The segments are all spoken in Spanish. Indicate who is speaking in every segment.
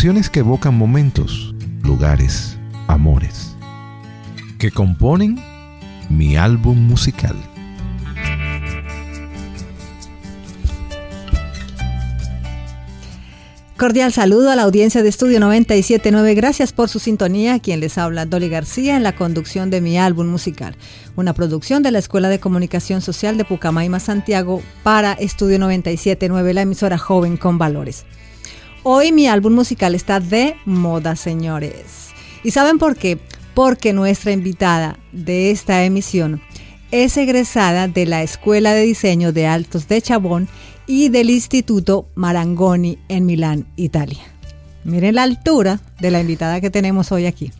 Speaker 1: que evocan momentos, lugares, amores, que componen mi álbum musical.
Speaker 2: Cordial saludo a la audiencia de Estudio 979. Gracias por su sintonía. Quien les habla, Dolly García, en la conducción de mi álbum musical. Una producción de la Escuela de Comunicación Social de Pucamaima, Santiago, para Estudio 979, la emisora joven con valores. Hoy mi álbum musical está de moda, señores. ¿Y saben por qué? Porque nuestra invitada de esta emisión es egresada de la Escuela de Diseño de Altos de Chabón y del Instituto Marangoni en Milán, Italia. Miren la altura de la invitada que tenemos hoy aquí.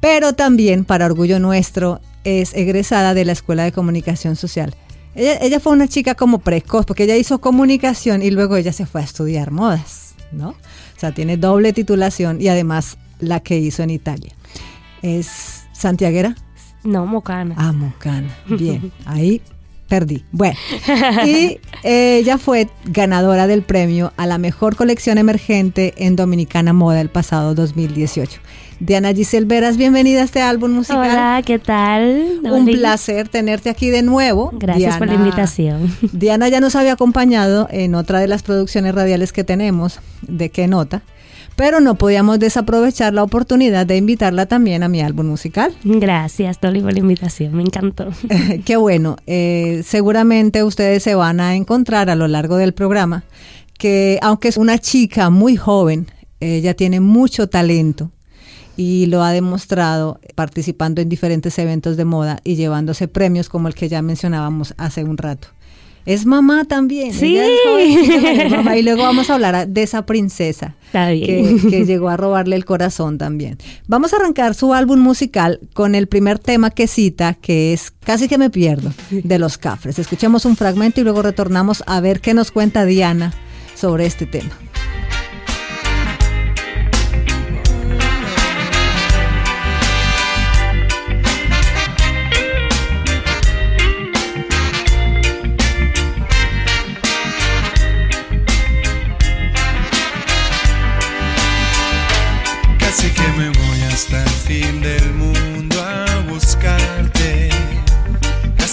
Speaker 2: Pero también, para orgullo nuestro, es egresada de la Escuela de Comunicación Social. Ella, fue una chica como precoz, porque ella hizo comunicación y luego ella se fue a estudiar modas, ¿no? O sea, tiene doble titulación y además la que hizo en Italia. ¿Es santiaguera?
Speaker 3: No, Mocana.
Speaker 2: Ah, Mocana. Bien, ahí perdí. Bueno, y ella fue ganadora del premio a la mejor colección emergente en Dominicana Moda el pasado 2018. Diana Giselle Veras, bienvenida a este álbum musical.
Speaker 3: Hola, ¿qué tal?
Speaker 2: Un placer tenerte aquí de nuevo.
Speaker 3: Gracias por la invitación.
Speaker 2: Diana ya nos había acompañado en otra de las producciones radiales que tenemos, de qué nota pero no podíamos desaprovechar la oportunidad de invitarla también a mi álbum musical.
Speaker 3: Gracias, Dolly, por la invitación, me encantó.
Speaker 2: Qué bueno, eh, seguramente ustedes se van a encontrar a lo largo del programa que aunque es una chica muy joven, ella tiene mucho talento y lo ha demostrado participando en diferentes eventos de moda y llevándose premios como el que ya mencionábamos hace un rato. Es mamá también.
Speaker 3: Sí.
Speaker 2: Es mamá. Y luego vamos a hablar de esa princesa que, que, llegó a robarle el corazón también. Vamos a arrancar su álbum musical con el primer tema que cita, que es Casi que me pierdo, de los Cafres. Escuchemos un fragmento y luego retornamos a ver qué nos cuenta Diana sobre este tema.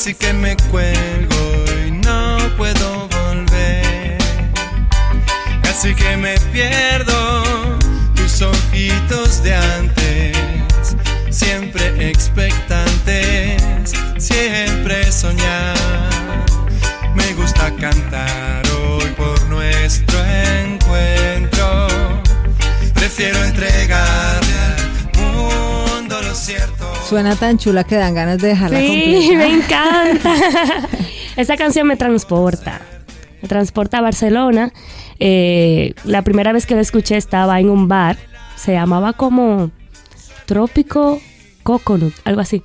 Speaker 4: Así que me cuelgo y no puedo volver. Casi que me pierdo tus ojitos de antes, siempre expectantes, siempre soñar. Me gusta cantar
Speaker 2: Suena tan chula que dan ganas de dejarla
Speaker 3: Sí, me encanta. Esa canción me transporta. Me transporta a Barcelona. Eh, la primera vez que la escuché estaba en un bar. Se llamaba como Trópico Coconut, algo así.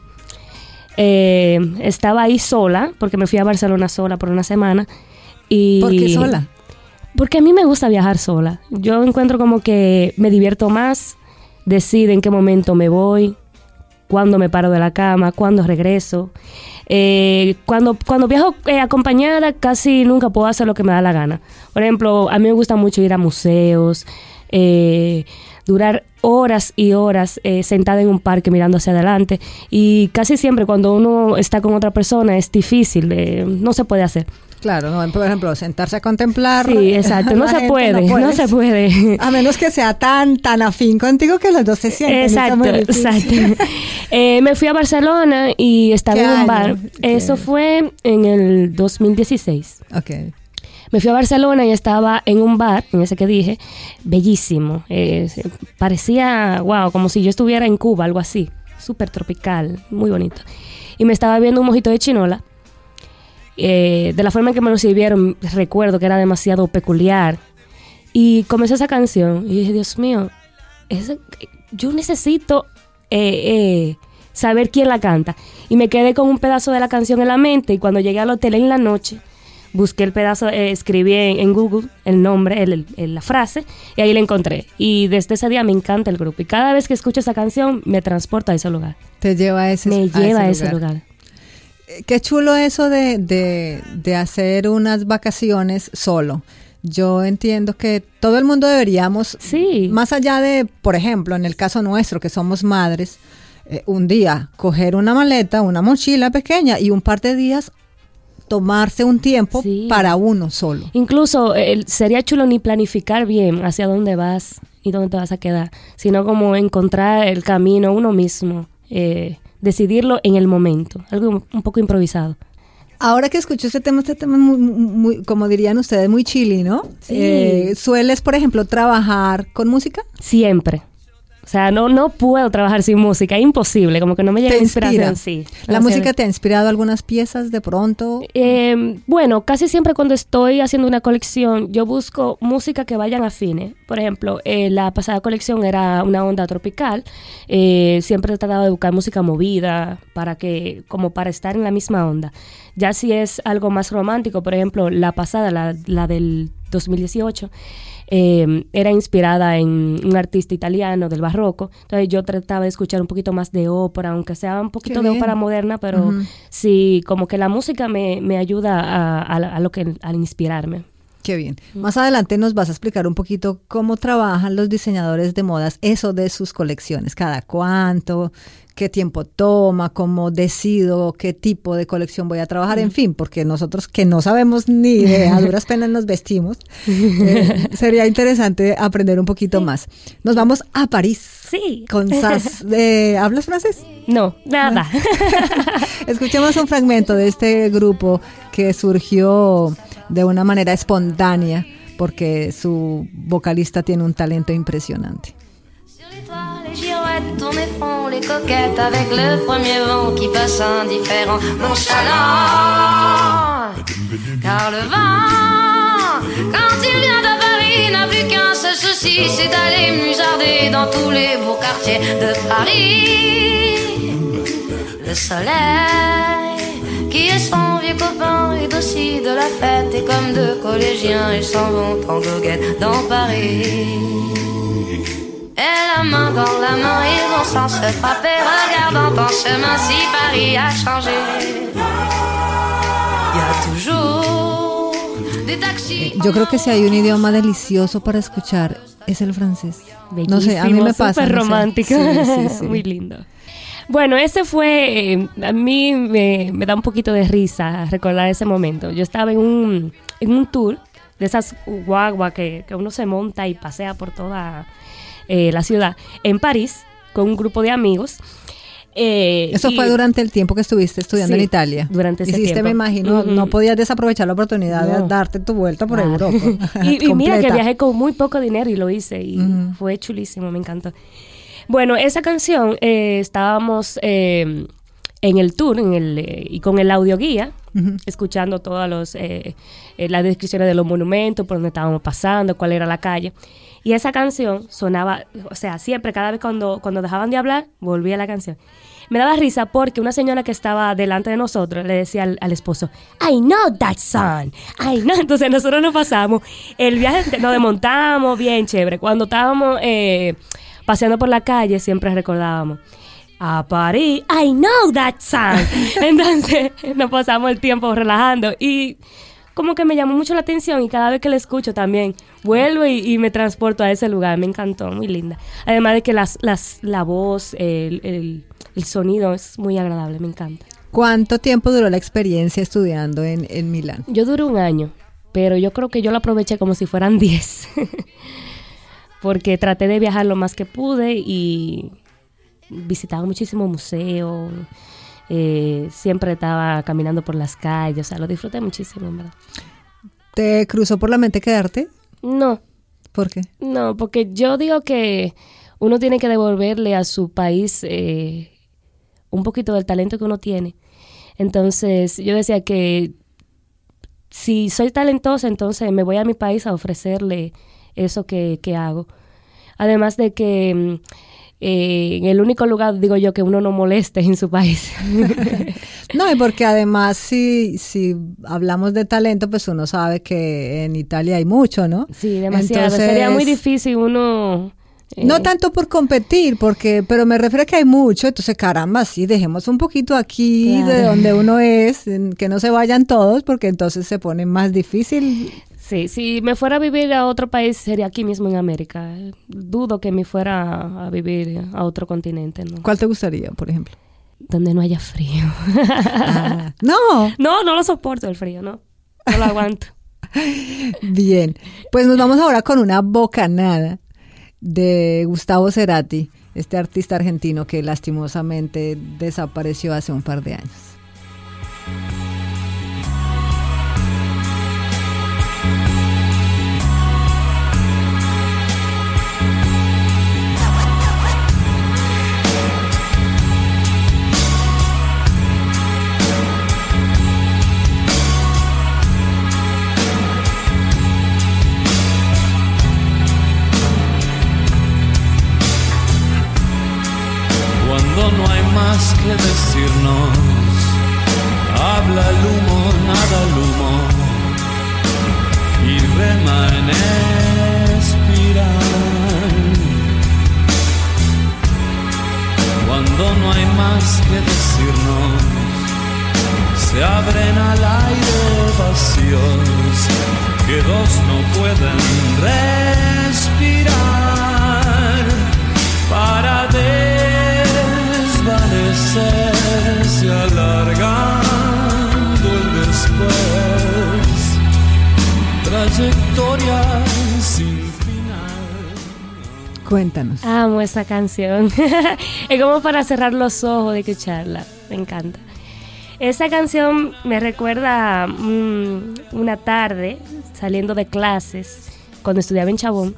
Speaker 3: Eh, estaba ahí sola, porque me fui a Barcelona sola por una semana. Y
Speaker 2: ¿Por qué sola?
Speaker 3: Porque a mí me gusta viajar sola. Yo encuentro como que me divierto más, decido en qué momento me voy, cuándo me paro de la cama, cuándo regreso. Eh, cuando, cuando viajo eh, acompañada casi nunca puedo hacer lo que me da la gana. Por ejemplo, a mí me gusta mucho ir a museos, eh, durar horas y horas eh, sentada en un parque mirando hacia adelante y casi siempre cuando uno está con otra persona es difícil, no se puede hacer.
Speaker 2: Claro, no, por ejemplo, sentarse a contemplar.
Speaker 3: Sí, exacto, no se puede, no, se puede.
Speaker 2: A menos que sea tan, tan afín contigo que los dos se sienten.
Speaker 3: Exacto, exacto. Eh, me fui a Barcelona y estaba
Speaker 2: ¿Qué
Speaker 3: en un
Speaker 2: año?
Speaker 3: bar.
Speaker 2: ¿Qué?
Speaker 3: Eso fue en el 2016.
Speaker 2: Ok.
Speaker 3: Me fui a Barcelona y estaba en un bar, en ese que dije, bellísimo. Eh, parecía, wow, como si yo estuviera en Cuba, algo así. Súper tropical, muy bonito. Y me estaba viendo un mojito de chinola. Eh, de la forma en que me lo sirvieron, recuerdo que era demasiado peculiar. Y comencé esa canción y dije, Dios mío, ese- yo necesito eh, eh, saber quién la canta. Y me quedé con un pedazo de la canción en la mente y cuando llegué al hotel en la noche, busqué el pedazo, eh, escribí en, en Google el nombre, el- el- la frase, y ahí la encontré. Y desde ese día me encanta el grupo. Y cada vez que escucho esa canción, me transporta a ese lugar.
Speaker 2: Te lleva a ese,
Speaker 3: me lleva a ese lugar.
Speaker 2: Eh, Qué chulo eso de, de, de hacer unas vacaciones solo. Yo entiendo que todo el mundo deberíamos,
Speaker 3: Sí.
Speaker 2: más allá de, por ejemplo, en el caso nuestro, que somos madres, eh, un día coger una maleta, una mochila pequeña y un par de días tomarse un tiempo
Speaker 3: Sí.
Speaker 2: para uno solo.
Speaker 3: Incluso eh, sería chulo ni planificar bien hacia dónde vas y dónde te vas a quedar, sino como encontrar el camino uno mismo, eh, decidirlo en el momento, algo un poco improvisado.
Speaker 2: Ahora que escucho este tema, este tema es muy, muy- como dirían ustedes, muy chili, ¿no?
Speaker 3: Sí.
Speaker 2: Eh, ¿Sueles, por ejemplo, trabajar con música?
Speaker 3: Siempre. O sea, no, no puedo trabajar sin música, es imposible, como que no me llega
Speaker 2: ¿Te
Speaker 3: inspiración.
Speaker 2: inspira?
Speaker 3: Sí,
Speaker 2: ¿La música te ha inspirado algunas piezas de pronto?
Speaker 3: Eh, bueno, casi siempre cuando estoy haciendo una colección, yo busco música que vayan afines. Por ejemplo, eh, la pasada colección era una onda tropical. Eh, siempre he tratado de buscar música movida para que, como para estar en la misma onda. Ya si es algo más romántico, por ejemplo, la pasada, la, la del 2018. Eh, era inspirada en un artista italiano del barroco. Entonces yo trataba de escuchar un poquito más de ópera, aunque sea un poquito de ópera moderna, pero sí, como que la música me, me ayuda a, a- a lo que, a inspirarme.
Speaker 2: Qué bien. Más adelante nos vas a explicar un poquito cómo trabajan los diseñadores de modas, eso de sus colecciones, cada cuánto, qué tiempo toma, cómo decido qué tipo de colección voy a trabajar, en fin, porque nosotros que no sabemos ni idea, a duras penas nos vestimos, eh, sería interesante aprender un poquito más. Nos vamos a París
Speaker 3: Sí.
Speaker 2: con Sas. Eh, ¿Hablas francés?
Speaker 3: No, nada.
Speaker 2: Escuchemos un fragmento de este grupo que surgió de una manera espontánea porque su vocalista tiene un talento impresionante.
Speaker 5: Sur les toits, les coquettes avec le premier vent qui passe indifférent, nonchalant. Car le vent, quand il vient de Paris, n'a plus qu'un seul souci, c'est d'aller musarder dans tous les beaux quartiers de Paris. Le soleil, qui est son vieux copain, est aussi de la fête et comme deux collégiens, ils s'en vont en goguette dans Paris. Et la main dans la main, ils vont sans se frapper, regardant en chemin si Paris a changé. Il y a toujours des taxis.
Speaker 2: Yo creo que si hay un idioma delicioso para escuchar es el francés. No sé, a mí me pasa.
Speaker 3: Súper
Speaker 2: no sé.
Speaker 3: romántico.
Speaker 2: Sí, sí, sí.
Speaker 3: Muy lindo. Bueno, ese fue, eh, a mí me, me da un poquito de risa recordar ese momento. Yo estaba en un, en un tour de esas guaguas que, que uno se monta y pasea por toda eh, la ciudad en París con un grupo de amigos. Eh,
Speaker 2: Eso
Speaker 3: y-
Speaker 2: fue durante el tiempo que estuviste estudiando
Speaker 3: Sí,
Speaker 2: en Italia.
Speaker 3: durante ese
Speaker 2: Hiciste,
Speaker 3: tiempo.
Speaker 2: me imagino, no podías desaprovechar la oportunidad de darte tu vuelta por
Speaker 3: Ah.
Speaker 2: Europa.
Speaker 3: y, y mira que viajé con muy poco dinero y lo hice y fue chulísimo, me encantó. Bueno, esa canción eh, estábamos eh, en el tour en el, eh, y con el audio guía,
Speaker 2: Ujú.
Speaker 3: escuchando todas los, eh, eh, las descripciones de los monumentos, por donde estábamos pasando, cuál era la calle. Y esa canción sonaba, o sea, siempre, cada vez cuando, cuando dejaban de hablar, volvía la canción. Me daba risa porque una señora que estaba delante de nosotros le decía al, al esposo, I know that song, I know. Entonces nosotros nos pasamos, el viaje nos desmontamos bien chévere. Cuando estábamos eh, paseando por la calle siempre recordábamos, a París, I know that song. Entonces nos pasamos el tiempo relajando y como que me llamó mucho la atención y cada vez que la escucho también vuelvo y, y me transporto a ese lugar. Me encantó, muy linda. Además de que las, las, la voz, el, el- el sonido es muy agradable, me encanta.
Speaker 2: ¿Cuánto tiempo duró la experiencia estudiando en, en Milán?
Speaker 3: Yo duré un año, pero yo creo que yo lo aproveché como si fueran 10. Porque traté de viajar lo más que pude y visitaba muchísimos museos. eh, siempre estaba caminando por las calles, o sea, lo disfruté muchísimo, en verdad.
Speaker 2: ¿Te cruzó por la mente quedarte?
Speaker 3: No,
Speaker 2: ¿Por qué?
Speaker 3: No, porque yo digo que uno tiene que devolverle a su país eh, un poquito del talento que uno tiene. Entonces, yo decía que si soy talentosa, entonces me voy a mi país a ofrecerle eso que, que hago. Además de que mm, eh, en el único lugar, digo yo, que uno no moleste es en su país.
Speaker 2: No, y porque además si, si hablamos de talento, pues uno sabe que en Italia hay mucho, ¿no?
Speaker 3: Sí, demasiado.
Speaker 2: Entonces-
Speaker 3: Sería muy difícil uno... eh,
Speaker 2: No tanto por competir, porque, pero me refiero a que hay mucho, entonces caramba, sí, dejemos un poquito aquí de donde uno es, que no se vayan todos, porque entonces se pone más difícil.
Speaker 3: Sí, si me fuera a vivir a otro país sería aquí mismo en América. Dudo que me fuera a vivir a otro continente, ¿no?
Speaker 2: ¿Cuál te gustaría, por ejemplo?
Speaker 3: Donde no haya frío.
Speaker 2: Ah, no,
Speaker 3: no, no lo soporto el frío, no. No lo aguanto.
Speaker 2: bien. Pues nos vamos ahora con una bocanada de Gustavo Cerati, este artista argentino que lastimosamente desapareció hace un par de años.
Speaker 4: Más que decirnos, habla el humo, nada el humo, y rema en espiral. Cuando no hay más que decirnos, se abren al aire vacíos que dos no pueden respirar trayectoria sin final
Speaker 2: Cuéntanos.
Speaker 3: Amo esa canción. es como para cerrar los ojos de escucharla. Me encanta. Esa canción me recuerda mm, una tarde saliendo de clases cuando estudiaba en Chabón.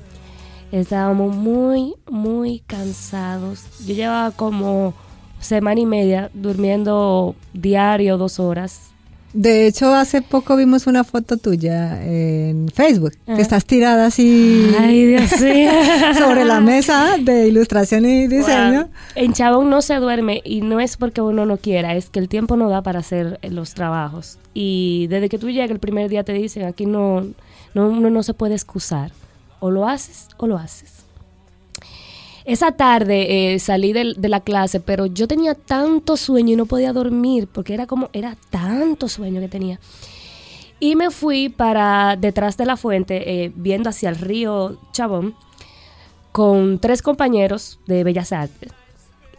Speaker 3: Estábamos muy, muy cansados. Yo llevaba como semana y media durmiendo diario dos horas.
Speaker 2: De hecho, hace poco vimos una foto tuya en Facebook, que estás tirada así
Speaker 3: Ay, Dios
Speaker 2: sobre la mesa de ilustración y diseño.
Speaker 3: Wow. En Chabón no se duerme y no es porque uno no quiera, es que el tiempo no da para hacer eh, los trabajos. Y desde que tú llegas el primer día te dicen, aquí no, no, uno no se puede excusar. O lo haces o lo haces. Esa tarde eh, salí de, la clase, pero yo tenía tanto sueño y no podía dormir porque era como, era tanto sueño que tenía. Y me fui para detrás de la fuente, eh, viendo hacia el río Chabón, con tres compañeros de Bellas Artes.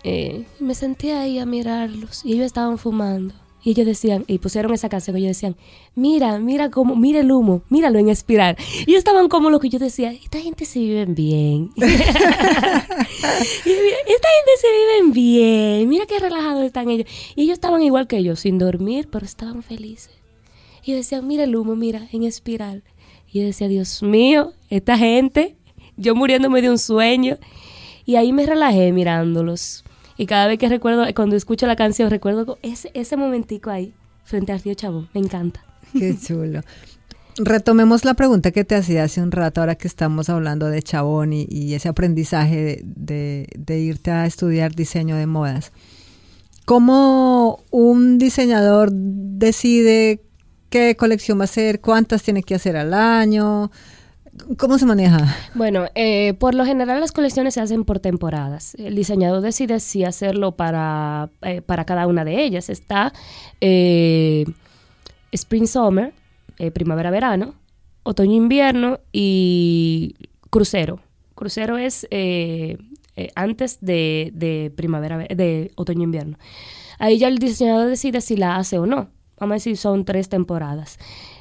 Speaker 3: Eh, y me senté ahí a mirarlos y ellos estaban fumando. Y ellos decían, y pusieron esa canción, ellos decían, mira, mira cómo, mira el humo, míralo en espiral. Y ellos estaban como lo que yo decía, esta gente se viven bien. Y yo, "Mira, esta gente se viven bien, mira qué relajados están ellos. Y ellos estaban igual que yo, sin dormir, pero estaban felices. Y ellos decían, mira el humo, mira, en espiral. Y yo decía, Dios mío, esta gente, yo muriéndome de un sueño. Y ahí me relajé mirándolos. Y cada vez que recuerdo, cuando escucho la canción, recuerdo ese, ese momentico ahí, frente al río Chabón. Me encanta.
Speaker 2: Qué chulo. Retomemos la pregunta que te hacía hace un rato, ahora que estamos hablando de Chabón y, ese aprendizaje de, de- de irte a estudiar diseño de modas. ¿Cómo un diseñador decide qué colección va a hacer, cuántas tiene que hacer al año? ¿Cómo se maneja?
Speaker 3: Bueno, eh, por lo general las colecciones se hacen por temporadas. El diseñador decide si hacerlo para, eh, para cada una de ellas. Está eh, Spring Summer, eh, primavera verano, otoño invierno y crucero. Crucero es antes de, de primavera ve- de otoño invierno. Ahí ya el diseñador decide si la hace o no. Vamos a decir son tres temporadas.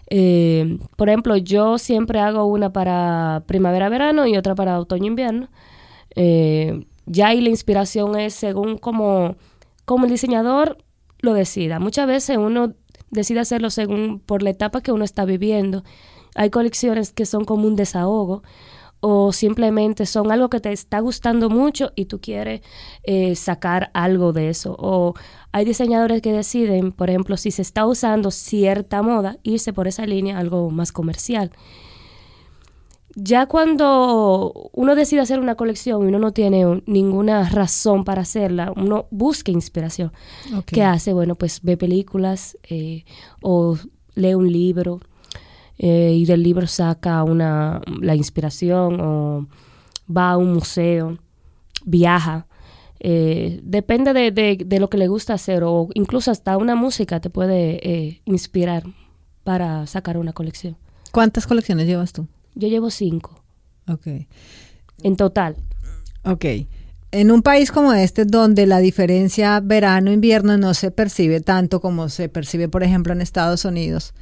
Speaker 3: Eh, por ejemplo, yo siempre hago una para primavera-verano y otra para otoño-invierno. Eh, ya ahí la inspiración es según como, como el diseñador lo decida. Muchas veces uno decide hacerlo según por la etapa que uno está viviendo. Hay colecciones que son como un desahogo o simplemente son algo que te está gustando mucho y tú quieres eh, sacar algo de eso. O hay diseñadores que deciden, por ejemplo, si se está usando cierta moda, irse por esa línea, algo más comercial. ya cuando uno decide hacer una colección y uno no tiene un- ninguna razón para hacerla, uno busca inspiración.
Speaker 2: Ok.
Speaker 3: ¿Qué hace? Bueno, pues ve películas eh, o lee un libro eh, y del libro saca una, la inspiración o va a un museo, viaja. Eh, depende de, de- de lo que le gusta hacer o incluso hasta una música te puede eh, inspirar para sacar una colección.
Speaker 2: ¿Cuántas colecciones llevas tú?
Speaker 3: Yo llevo cinco
Speaker 2: Ok.
Speaker 3: en total.
Speaker 2: Ok. En un país como este, donde la diferencia verano-invierno no se percibe tanto como se percibe, por ejemplo, en Estados Unidos,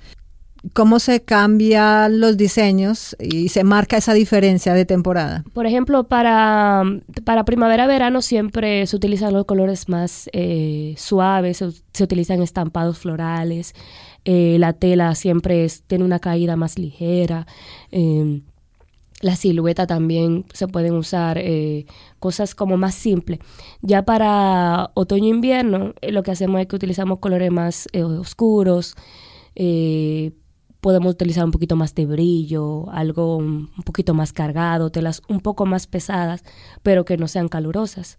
Speaker 2: ¿cómo se cambian los diseños y se marca esa diferencia de temporada?
Speaker 3: Por ejemplo, para, para primavera-verano siempre se utilizan los colores más eh, suaves, se, utilizan estampados florales, eh, la tela siempre tiene una caída más ligera, eh, la silueta también se pueden usar eh, cosas como más simples. Ya para otoño-invierno lo que hacemos es que utilizamos colores más oscuros, podemos utilizar un poquito más de brillo, algo un poquito más cargado, telas un poco más pesadas, pero que no sean calurosas.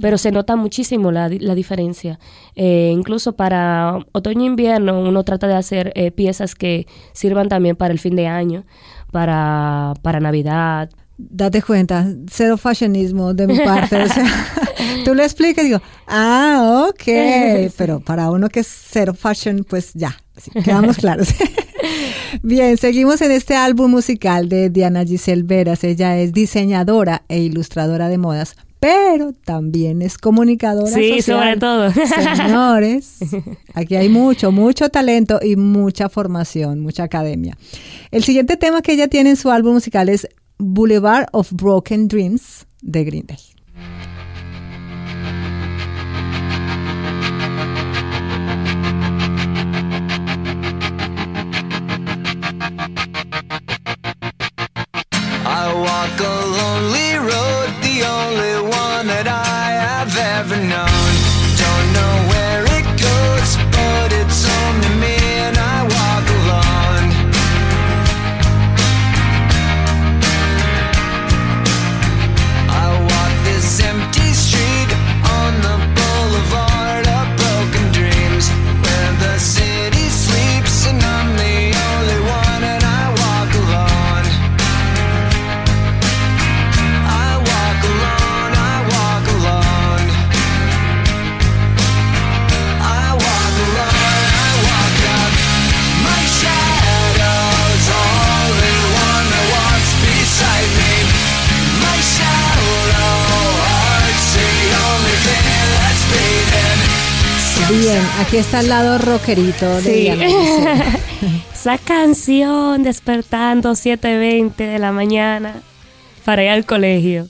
Speaker 3: Pero se nota muchísimo la, la diferencia. Eh, incluso para otoño-invierno uno trata de hacer eh, piezas que sirvan también para el fin de año, para, para Navidad.
Speaker 2: Date cuenta, cero fashionismo de mi parte. o sea, tú le explicas y digo, ah, ok. Pero para uno que es cero fashion, pues ya, así, quedamos claros. Bien, seguimos en este álbum musical de Diana Giselle Veras. Ella es diseñadora e ilustradora de modas, pero también es comunicadora
Speaker 3: Sí,
Speaker 2: social.
Speaker 3: sobre todo.
Speaker 2: Señores, aquí hay mucho, mucho talento y mucha formación, mucha academia. El siguiente tema que ella tiene en su álbum musical es Boulevard of Broken Dreams de Green Day. Aquí está el lado rockerito de
Speaker 3: Sí.
Speaker 2: Diana Giselle.
Speaker 3: Esa canción despertando 7.20 de la mañana para ir al colegio.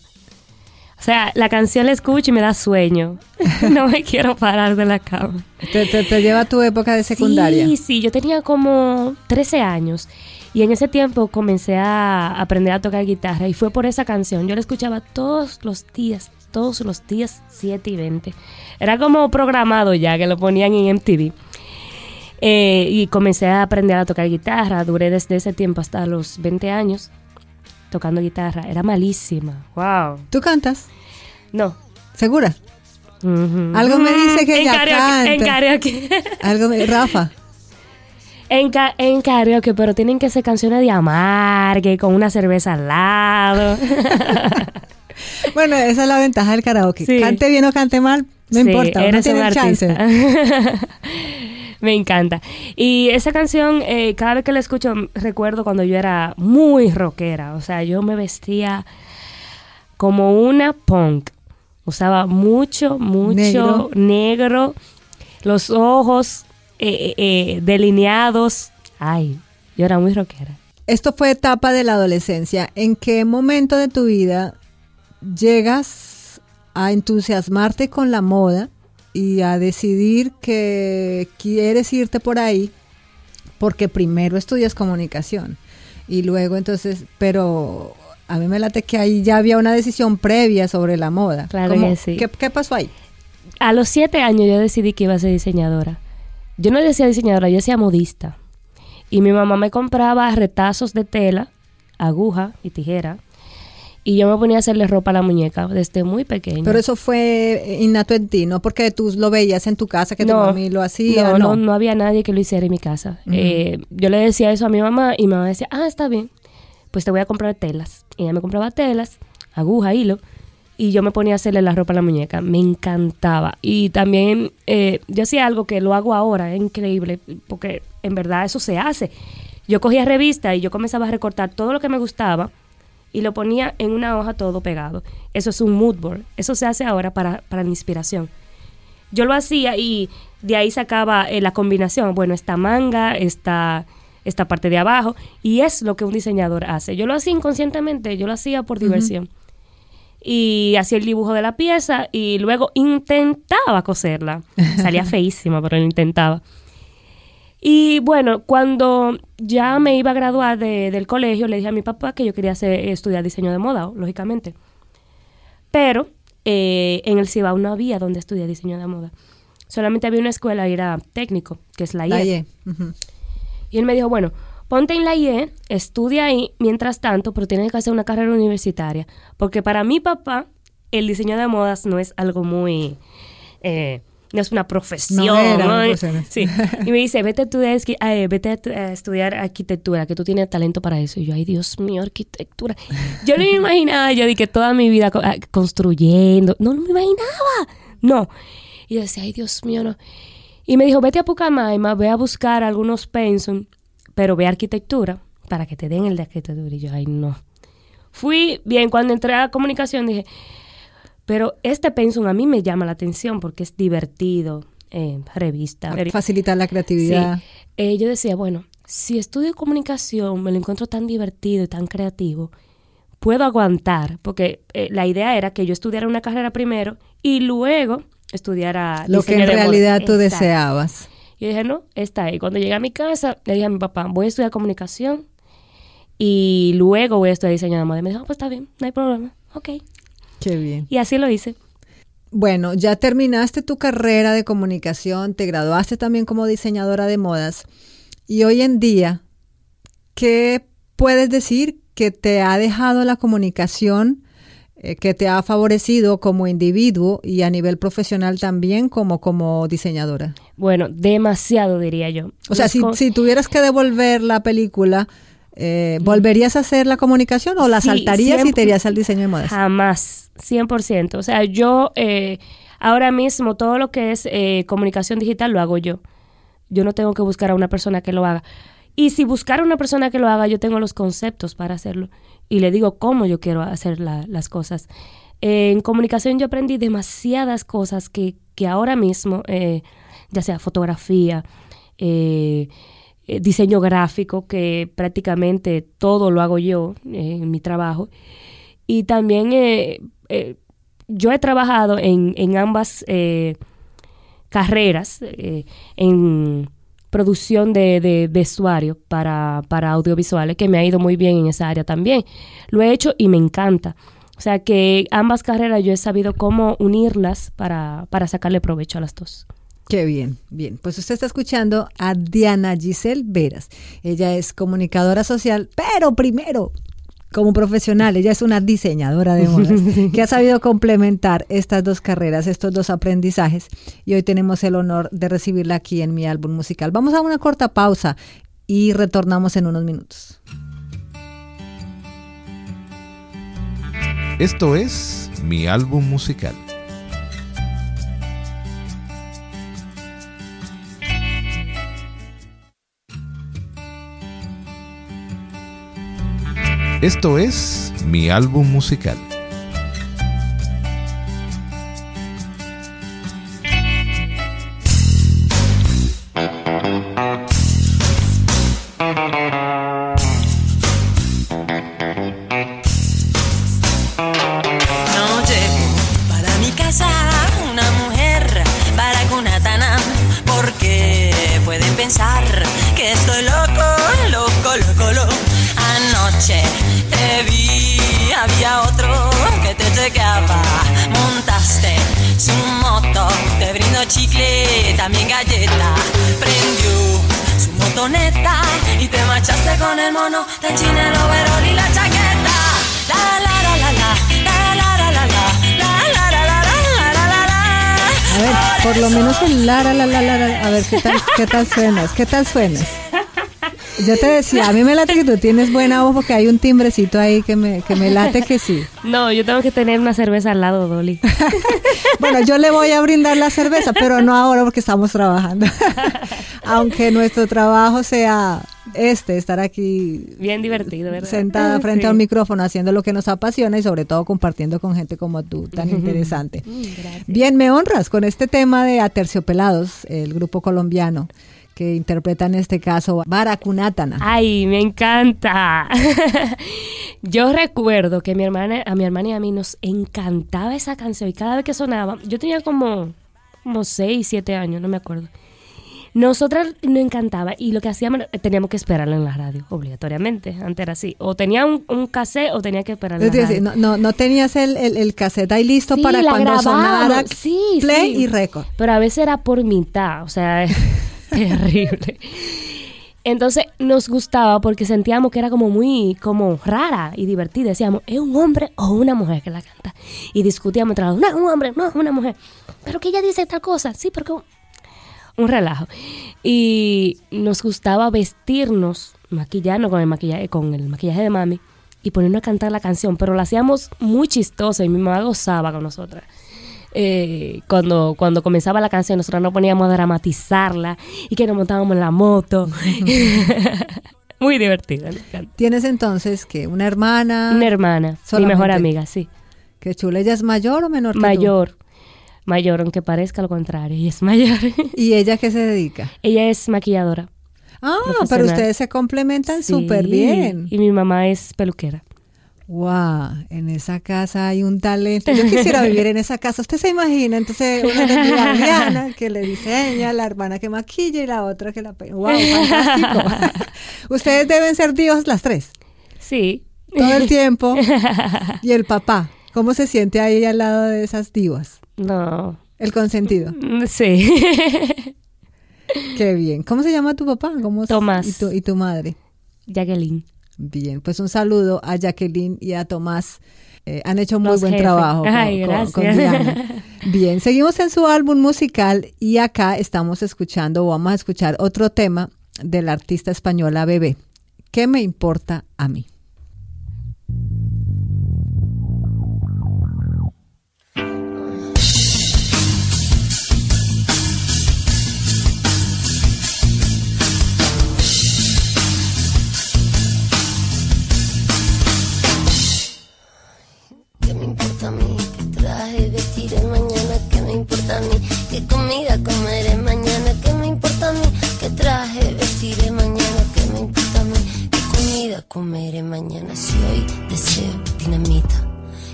Speaker 3: O sea, la canción la escucho y me da sueño. no me quiero parar de la cama.
Speaker 2: Te, te- te lleva a tu época de secundaria.
Speaker 3: Sí, sí, yo tenía como 13 años y en ese tiempo comencé a aprender a tocar guitarra y fue por esa canción. Yo la escuchaba todos los días, todos los días 7 y 20. Era como programado ya que lo ponían en MTV. Eh, y comencé a aprender a tocar guitarra. Duré desde ese tiempo hasta los 20 años tocando guitarra. Era malísima. Wow.
Speaker 2: ¿Tú cantas?
Speaker 3: No.
Speaker 2: ¿Segura? Algo me dice que
Speaker 3: en
Speaker 2: ella
Speaker 3: karaoke, En
Speaker 2: canta.
Speaker 3: karaoke.
Speaker 2: Algo me- Rafa.
Speaker 3: En, ca- en karaoke, pero tienen que ser canciones de amargue, con una cerveza al lado.
Speaker 2: Bueno, esa es la ventaja del karaoke.
Speaker 3: Sí.
Speaker 2: Cante bien o cante mal, no
Speaker 3: Sí,
Speaker 2: importa, uno tiene chance.
Speaker 3: Me encanta. Y esa canción, eh, cada vez que la escucho, recuerdo cuando yo era muy rockera. O sea, yo me vestía como una punk. Usaba mucho, mucho
Speaker 2: Negro.
Speaker 3: negro, los ojos eh, eh, delineados. Ay, yo era muy rockera.
Speaker 2: Esto fue etapa de la adolescencia. ¿En qué momento de tu vida llegas a entusiasmarte con la moda y a decidir que quieres irte por ahí? Porque primero estudias comunicación y luego entonces, pero a mí me late que ahí ya había una decisión previa sobre la moda.
Speaker 3: Claro
Speaker 2: ¿Cómo-
Speaker 3: que sí.
Speaker 2: ¿Qué, qué pasó ahí?
Speaker 3: A los siete años yo decidí que iba a ser diseñadora. Yo no decía diseñadora, yo decía modista. Y mi mamá me compraba retazos de tela aguja y tijera. Y yo me ponía a hacerle ropa a la muñeca desde muy pequeña.
Speaker 2: Pero eso fue innato en ti, ¿no? Porque tú lo veías en tu casa, que tu mami lo hacía,
Speaker 3: no,
Speaker 2: ¿no?
Speaker 3: no, no había nadie que lo hiciera en mi casa. Eh, yo le decía eso a mi mamá y mi mamá decía, ah, está bien, pues te voy a comprar telas. Y ella me compraba telas, aguja, hilo, y yo me ponía a hacerle la ropa a la muñeca. Me encantaba. Y también eh, yo hacía algo que lo hago ahora, es increíble, porque en verdad eso se hace. Yo cogía revista y yo comenzaba a recortar todo lo que me gustaba y lo ponía en una hoja todo pegado. Eso es un mood board. Eso se hace ahora para, para la inspiración. Yo lo hacía y de ahí sacaba eh, la combinación. Bueno, esta manga, esta, esta parte de abajo. Y es lo que un diseñador hace. Yo lo hacía inconscientemente, yo lo hacía por diversión. Y hacía el dibujo de la pieza y luego intentaba coserla. Salía feísima, pero lo intentaba. Y bueno, cuando ya me iba a graduar de- del colegio, le dije a mi papá que yo quería hacer, estudiar diseño de moda, lógicamente. Pero eh, en el Cibao no había donde estudiar diseño de moda. Solamente había una escuela y era técnico, que es la
Speaker 2: La
Speaker 3: IE.
Speaker 2: Y. Ujú.
Speaker 3: Y él me dijo, bueno, ponte en la IE, estudia ahí mientras tanto, pero tienes que hacer una carrera universitaria. Porque para mi papá, el diseño de modas no es algo muy... eh, no es una profesión.
Speaker 2: No.
Speaker 3: Sí. Y me dice, vete eh, vete a tu- a estudiar arquitectura, que tú tienes talento para eso. Y yo, ay, Dios mío, arquitectura. Yo no me imaginaba, yo dije toda mi vida ah, construyendo. No, no me imaginaba. No. Y yo decía, ay, Dios mío, no. Y me dijo, vete a Pucamaima, ve a buscar algunos pensum, pero ve arquitectura para que te den el de arquitectura. Y yo, ay, no. Fui bien, cuando entré a comunicación dije, pero este pensum a mí me llama la atención porque es divertido, eh, revista.
Speaker 2: Facilitar la creatividad.
Speaker 3: Sí. Eh, yo decía, bueno, si estudio comunicación, me lo encuentro tan divertido y tan creativo, puedo aguantar, porque eh, la idea era que yo estudiara una carrera primero y luego estudiara
Speaker 2: Lo que en realidad tú
Speaker 3: Exacto.
Speaker 2: deseabas.
Speaker 3: Yo dije, no, está ahí. Cuando llegué a mi casa, le dije a mi papá, voy a estudiar comunicación y luego voy a estudiar diseño de moda. Y me dijo, "Ah, pues está bien, no hay problema. Ok.
Speaker 2: Qué bien.
Speaker 3: Y así lo hice.
Speaker 2: Bueno, ya terminaste tu carrera de comunicación, te graduaste también como diseñadora de modas y hoy en día, ¿qué puedes decir que te ha dejado la comunicación, eh, que te ha favorecido como individuo y a nivel profesional también como, como diseñadora?
Speaker 3: Bueno, demasiado diría yo.
Speaker 2: O sea, si, si tuvieras que devolver la película, eh, ¿volverías a hacer la comunicación o la
Speaker 3: Sí,
Speaker 2: saltarías y te irías al diseño de modas?
Speaker 3: Jamás, 100%. O sea, yo eh, ahora mismo todo lo que es eh, comunicación digital lo hago yo. Yo no tengo que buscar a una persona que lo haga. Y si buscar a una persona que lo haga, yo tengo los conceptos para hacerlo. Y le digo cómo yo quiero hacer la- las cosas. En comunicación yo aprendí demasiadas cosas que, que ahora mismo, ya sea fotografía, eh, eh, diseño gráfico, que prácticamente todo lo hago yo eh, en mi trabajo. Y también eh, yo he trabajado en, en ambas carreras, en producción de, de vestuario para, para audiovisuales, que me ha ido muy bien en esa área también. Lo he hecho y me encanta. O sea que ambas carreras yo he sabido cómo unirlas para, para sacarle provecho a las dos.
Speaker 2: Qué bien, bien. Pues usted está escuchando a Diana Giselle Veras. Ella es comunicadora social, pero primero, como profesional, ella es una diseñadora de modas que ha sabido complementar estas dos carreras, estos dos aprendizajes. Y hoy tenemos el honor de recibirla aquí en mi álbum musical. Vamos a una corta pausa y retornamos en unos minutos.
Speaker 1: Esto es mi álbum musical. Esto es mi álbum musical.
Speaker 2: ¿Qué tal, suenas? ¿Qué tal suenas? Yo te decía, a mí me late que tú tienes buena voz porque hay un timbrecito ahí que me, que me late que sí.
Speaker 3: No, yo tengo que tener una cerveza al lado, Dolly.
Speaker 2: Bueno, yo le voy a brindar la cerveza, pero no ahora porque estamos trabajando. Aunque nuestro trabajo sea este, estar aquí
Speaker 3: Bien divertido, ¿verdad?
Speaker 2: sentada frente
Speaker 3: Sí.
Speaker 2: a un micrófono haciendo lo que nos apasiona y sobre todo compartiendo con gente como tú, tan interesante. Bien, me honras con este tema de Aterciopelados, el grupo colombiano que interpreta en este caso Baracunátana.
Speaker 3: Ay, me encanta. yo recuerdo que mi hermana, a mi hermana y a mí nos encantaba esa canción y cada vez que sonaba, yo tenía como, como 6, 7 años, no me acuerdo. Nosotras nos encantaba y lo que hacíamos, eh, teníamos que esperarla en la radio, obligatoriamente. Antes era así. O tenía un, un cassette o tenía que esperarla
Speaker 2: Es
Speaker 3: en la radio.
Speaker 2: no, no, no tenías el, el, el cassette ahí listo
Speaker 3: Sí,
Speaker 2: para cuando
Speaker 3: grabábamos,
Speaker 2: sonara
Speaker 3: sí,
Speaker 2: play
Speaker 3: sí.
Speaker 2: y récord.
Speaker 3: Pero a veces era por mitad, o sea, terrible. Entonces nos gustaba porque sentíamos que era como muy como rara y divertida. Decíamos, ¿es un hombre o una mujer que la canta? Y discutíamos entre los, no, es un hombre, no, es una mujer. Pero que ella dice tal cosa, sí, porque un relajo. Y nos gustaba vestirnos, maquillarnos con el maquillaje, con el maquillaje de mami y ponernos a cantar la canción, pero la hacíamos muy chistosa y mi mamá gozaba con nosotras. Eh, cuando, cuando comenzaba la canción, nosotros nos poníamos a dramatizarla y que nos montábamos en la moto. muy divertida.
Speaker 2: Tienes entonces que una hermana.
Speaker 3: Una hermana, mi
Speaker 2: solamente.
Speaker 3: mejor amiga, sí.
Speaker 2: Que chula, ¿ella es mayor o menor que tú?
Speaker 3: Mayor, aunque parezca lo contrario, ella es mayor.
Speaker 2: ¿Y ella qué se dedica?
Speaker 3: ella es maquilladora.
Speaker 2: Ah, pero ustedes se complementan
Speaker 3: Sí,
Speaker 2: súper bien.
Speaker 3: Y mi mamá es peluquera.
Speaker 2: Wow, en esa casa hay un talento. Yo quisiera vivir en esa casa. Usted se imagina, entonces una Diana que le diseña, la hermana que maquilla y la otra que la peina. Wow, fantástico. Ustedes deben ser divas las tres,
Speaker 3: Sí.
Speaker 2: todo el tiempo. Y el papá, ¿cómo se siente ahí al lado de esas divas?
Speaker 3: No.
Speaker 2: El consentido.
Speaker 3: Mm, Sí.
Speaker 2: Qué bien. ¿Cómo se llama tu papá? ¿Cómo
Speaker 3: Tomás.
Speaker 2: ¿Y tu, y tu madre?
Speaker 3: Jacqueline.
Speaker 2: Bien, pues un saludo a Jacqueline y a Tomás. Eh, han hecho muy
Speaker 3: Los
Speaker 2: buen
Speaker 3: jefes.
Speaker 2: trabajo
Speaker 3: Ay,
Speaker 2: con- con
Speaker 3: gracias.
Speaker 2: Diana. Bien, seguimos en su álbum musical y acá estamos escuchando o vamos a escuchar otro tema de la artista española Bebé. ¿Qué me importa a mí?
Speaker 6: Comida comeré mañana? Si hoy deseo dinamita,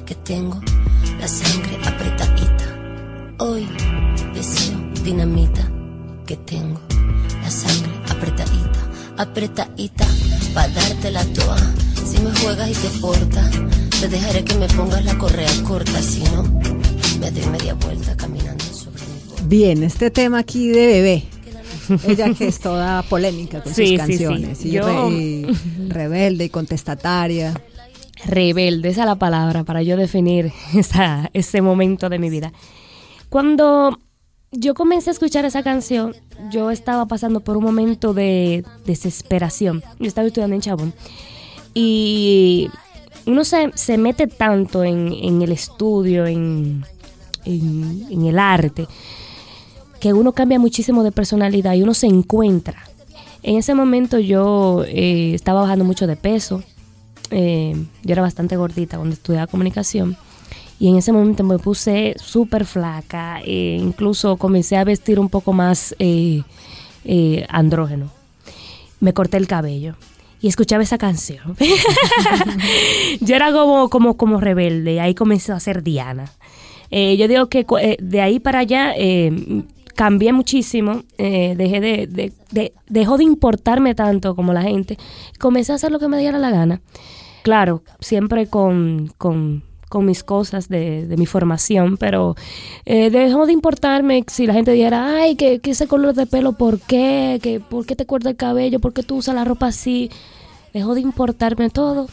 Speaker 6: que tengo la sangre apretadita. Hoy deseo dinamita, que tengo la sangre apretadita, apretadita, pa' darte la toa. Si me juegas y te portas, te dejaré que me pongas la correa corta, si no, me doy media vuelta caminando sobre mi boca.
Speaker 2: Bien, este tema aquí de Bebé. Ella que es toda polémica con
Speaker 3: Sí, sí,
Speaker 2: sus
Speaker 3: sí.
Speaker 2: canciones. Y,
Speaker 3: Yo-
Speaker 2: re- rebelde y contestataria.
Speaker 3: Rebelde, esa es la palabra para yo definir esa, ese momento de mi vida. Cuando yo comencé a escuchar esa canción, yo estaba pasando por un momento de desesperación. Yo estaba estudiando en Chabón. Y uno se, se mete tanto en, en el estudio, en, en- en el arte, que uno cambia muchísimo de personalidad y uno se encuentra. En ese momento yo eh, estaba bajando mucho de peso. Eh, yo era bastante gordita cuando estudiaba comunicación. Y en ese momento me puse súper flaca. eh, incluso comencé a vestir un poco más andrógeno. Me corté el cabello. Y escuchaba esa canción. yo era como, como, como rebelde. Ahí comencé a ser Diana. Yo digo que de ahí para allá cambié muchísimo, eh, dejé de, de- de- dejó de importarme tanto como la gente, comencé a hacer lo que me diera la gana. Claro, siempre con, con, con mis cosas de, de mi formación, pero eh, dejó de importarme si la gente dijera, ay, que, que ese color de pelo, ¿por qué? Que, ¿Por qué te corta el cabello? ¿Por qué tú usas la ropa así? Dejó de importarme todo.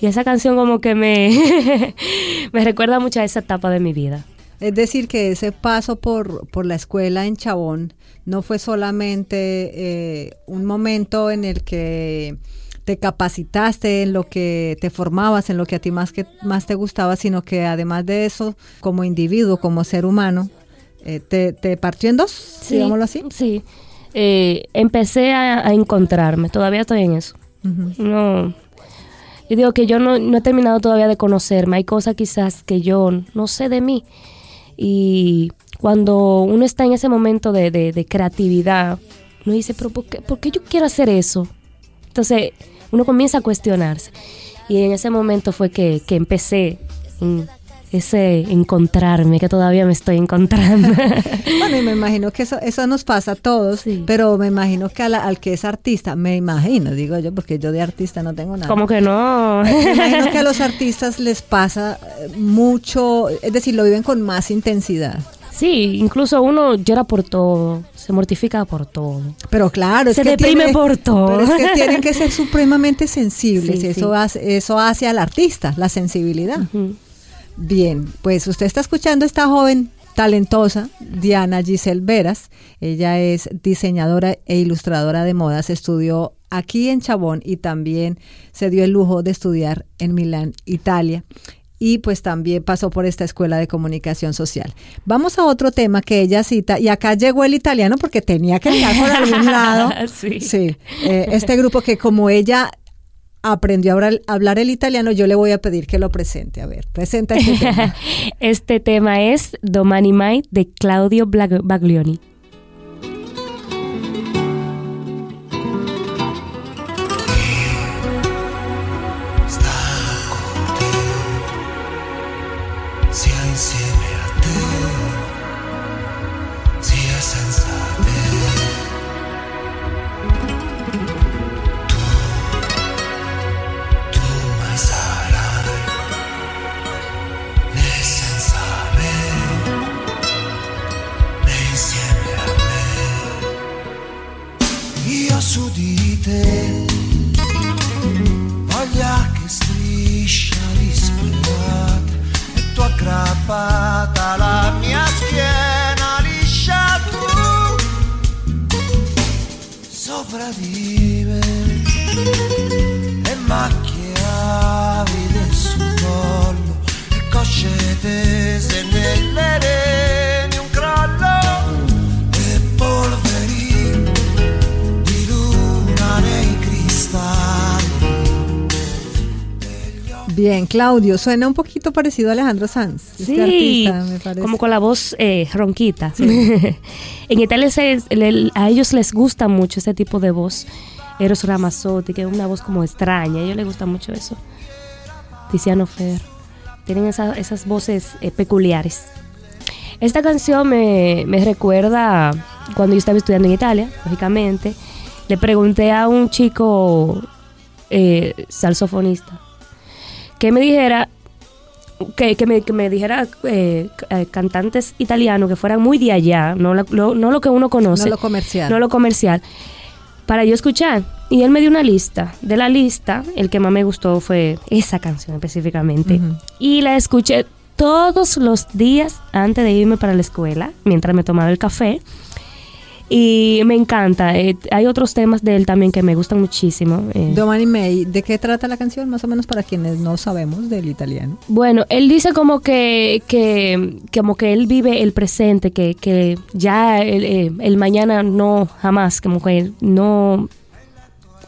Speaker 3: Y esa canción como que me, me recuerda mucho a esa etapa de mi vida.
Speaker 2: Es decir, que ese paso por, por la escuela en Chabón no fue solamente eh, un momento en el que te capacitaste en lo que te formabas, en lo que a ti más, que, más te gustaba, sino que además de eso, como individuo, como ser humano, eh, te, te partió en dos, digámoslo así.
Speaker 3: Sí. Eh, empecé a, a encontrarme, todavía estoy en eso. No. Yo digo que yo no, no he terminado todavía de conocerme. Hay cosas quizás que yo no sé de mí. Y cuando uno está en ese momento de, de- creatividad, uno dice, pero ¿por qué, yo quiero hacer eso? Entonces uno comienza a cuestionarse. Y en ese momento fue que, que empecé ese encontrarme, que todavía me estoy encontrando.
Speaker 2: Bueno, y me imagino que eso, eso nos pasa a todos,
Speaker 3: Sí.
Speaker 2: pero me imagino que a la- al que es artista, me imagino, digo yo, porque yo de artista no tengo nada.
Speaker 3: Como que no.
Speaker 2: Me imagino que a los artistas les pasa eh, mucho, es decir, lo viven con más intensidad.
Speaker 3: Sí, incluso uno llora por todo, se mortifica por todo.
Speaker 2: Pero claro, es
Speaker 3: Se
Speaker 2: que
Speaker 3: deprime
Speaker 2: tiene-
Speaker 3: por todo.
Speaker 2: Pero es que tienen que ser supremamente sensibles.
Speaker 3: Sí,
Speaker 2: y eso,
Speaker 3: sí.
Speaker 2: hace, eso hace al artista, la sensibilidad.
Speaker 3: Ujú.
Speaker 2: Bien, pues usted está escuchando a esta joven talentosa, Diana Giselle Veras. Ella es diseñadora e ilustradora de modas. Estudió aquí en Chabón y también se dio el lujo de estudiar en Milán, Italia. Y pues también pasó por esta escuela de comunicación social. Vamos a otro tema que ella cita, y acá llegó el italiano porque tenía que llegar por algún lado.
Speaker 3: Sí.
Speaker 2: Sí, eh, este grupo que como ella aprendió a hablar, el italiano, yo le voy a pedir que lo presente. A ver, presenta este tema.
Speaker 3: Este tema es Domani Mai de Claudio Baglioni.
Speaker 7: Tu aggrappata alla mia schiena liscia tu. Sopra di me e macchie avide sul collo e cosce tese
Speaker 2: Bien, Claudio, suena un poquito parecido a Alejandro Sanz. Este
Speaker 3: Sí,
Speaker 2: artista, me parece.
Speaker 3: como con la voz eh, ronquita. en Italia se- le- a ellos les gusta mucho ese tipo de voz. Eros Ramazzotti, que es una voz como extraña. A ellos les gusta mucho eso. Tiziano Fer. Tienen esa- esas voces eh, peculiares. Esta canción me, me recuerda cuando yo estaba estudiando en Italia, lógicamente. Le pregunté a un chico eh, saxofonista que me dijera que, que me, que me dijera eh, eh, cantantes italianos que fueran muy de allá, no, lo, no lo que uno conoce,
Speaker 2: No lo comercial.
Speaker 3: no lo comercial, para yo escuchar. Y él me dio una lista. De la lista, el que más me gustó fue esa canción específicamente. Y la escuché todos los días antes de irme para la escuela, mientras me tomaba el café. Y me encanta. Eh, hay otros temas de él también que me gustan muchísimo. eh.
Speaker 2: Domani May, ¿de qué trata la canción? Más o menos para quienes no sabemos del italiano.
Speaker 3: Bueno, él dice como que, que como que él vive el presente, que, que ya el, eh, el mañana no jamás, como que no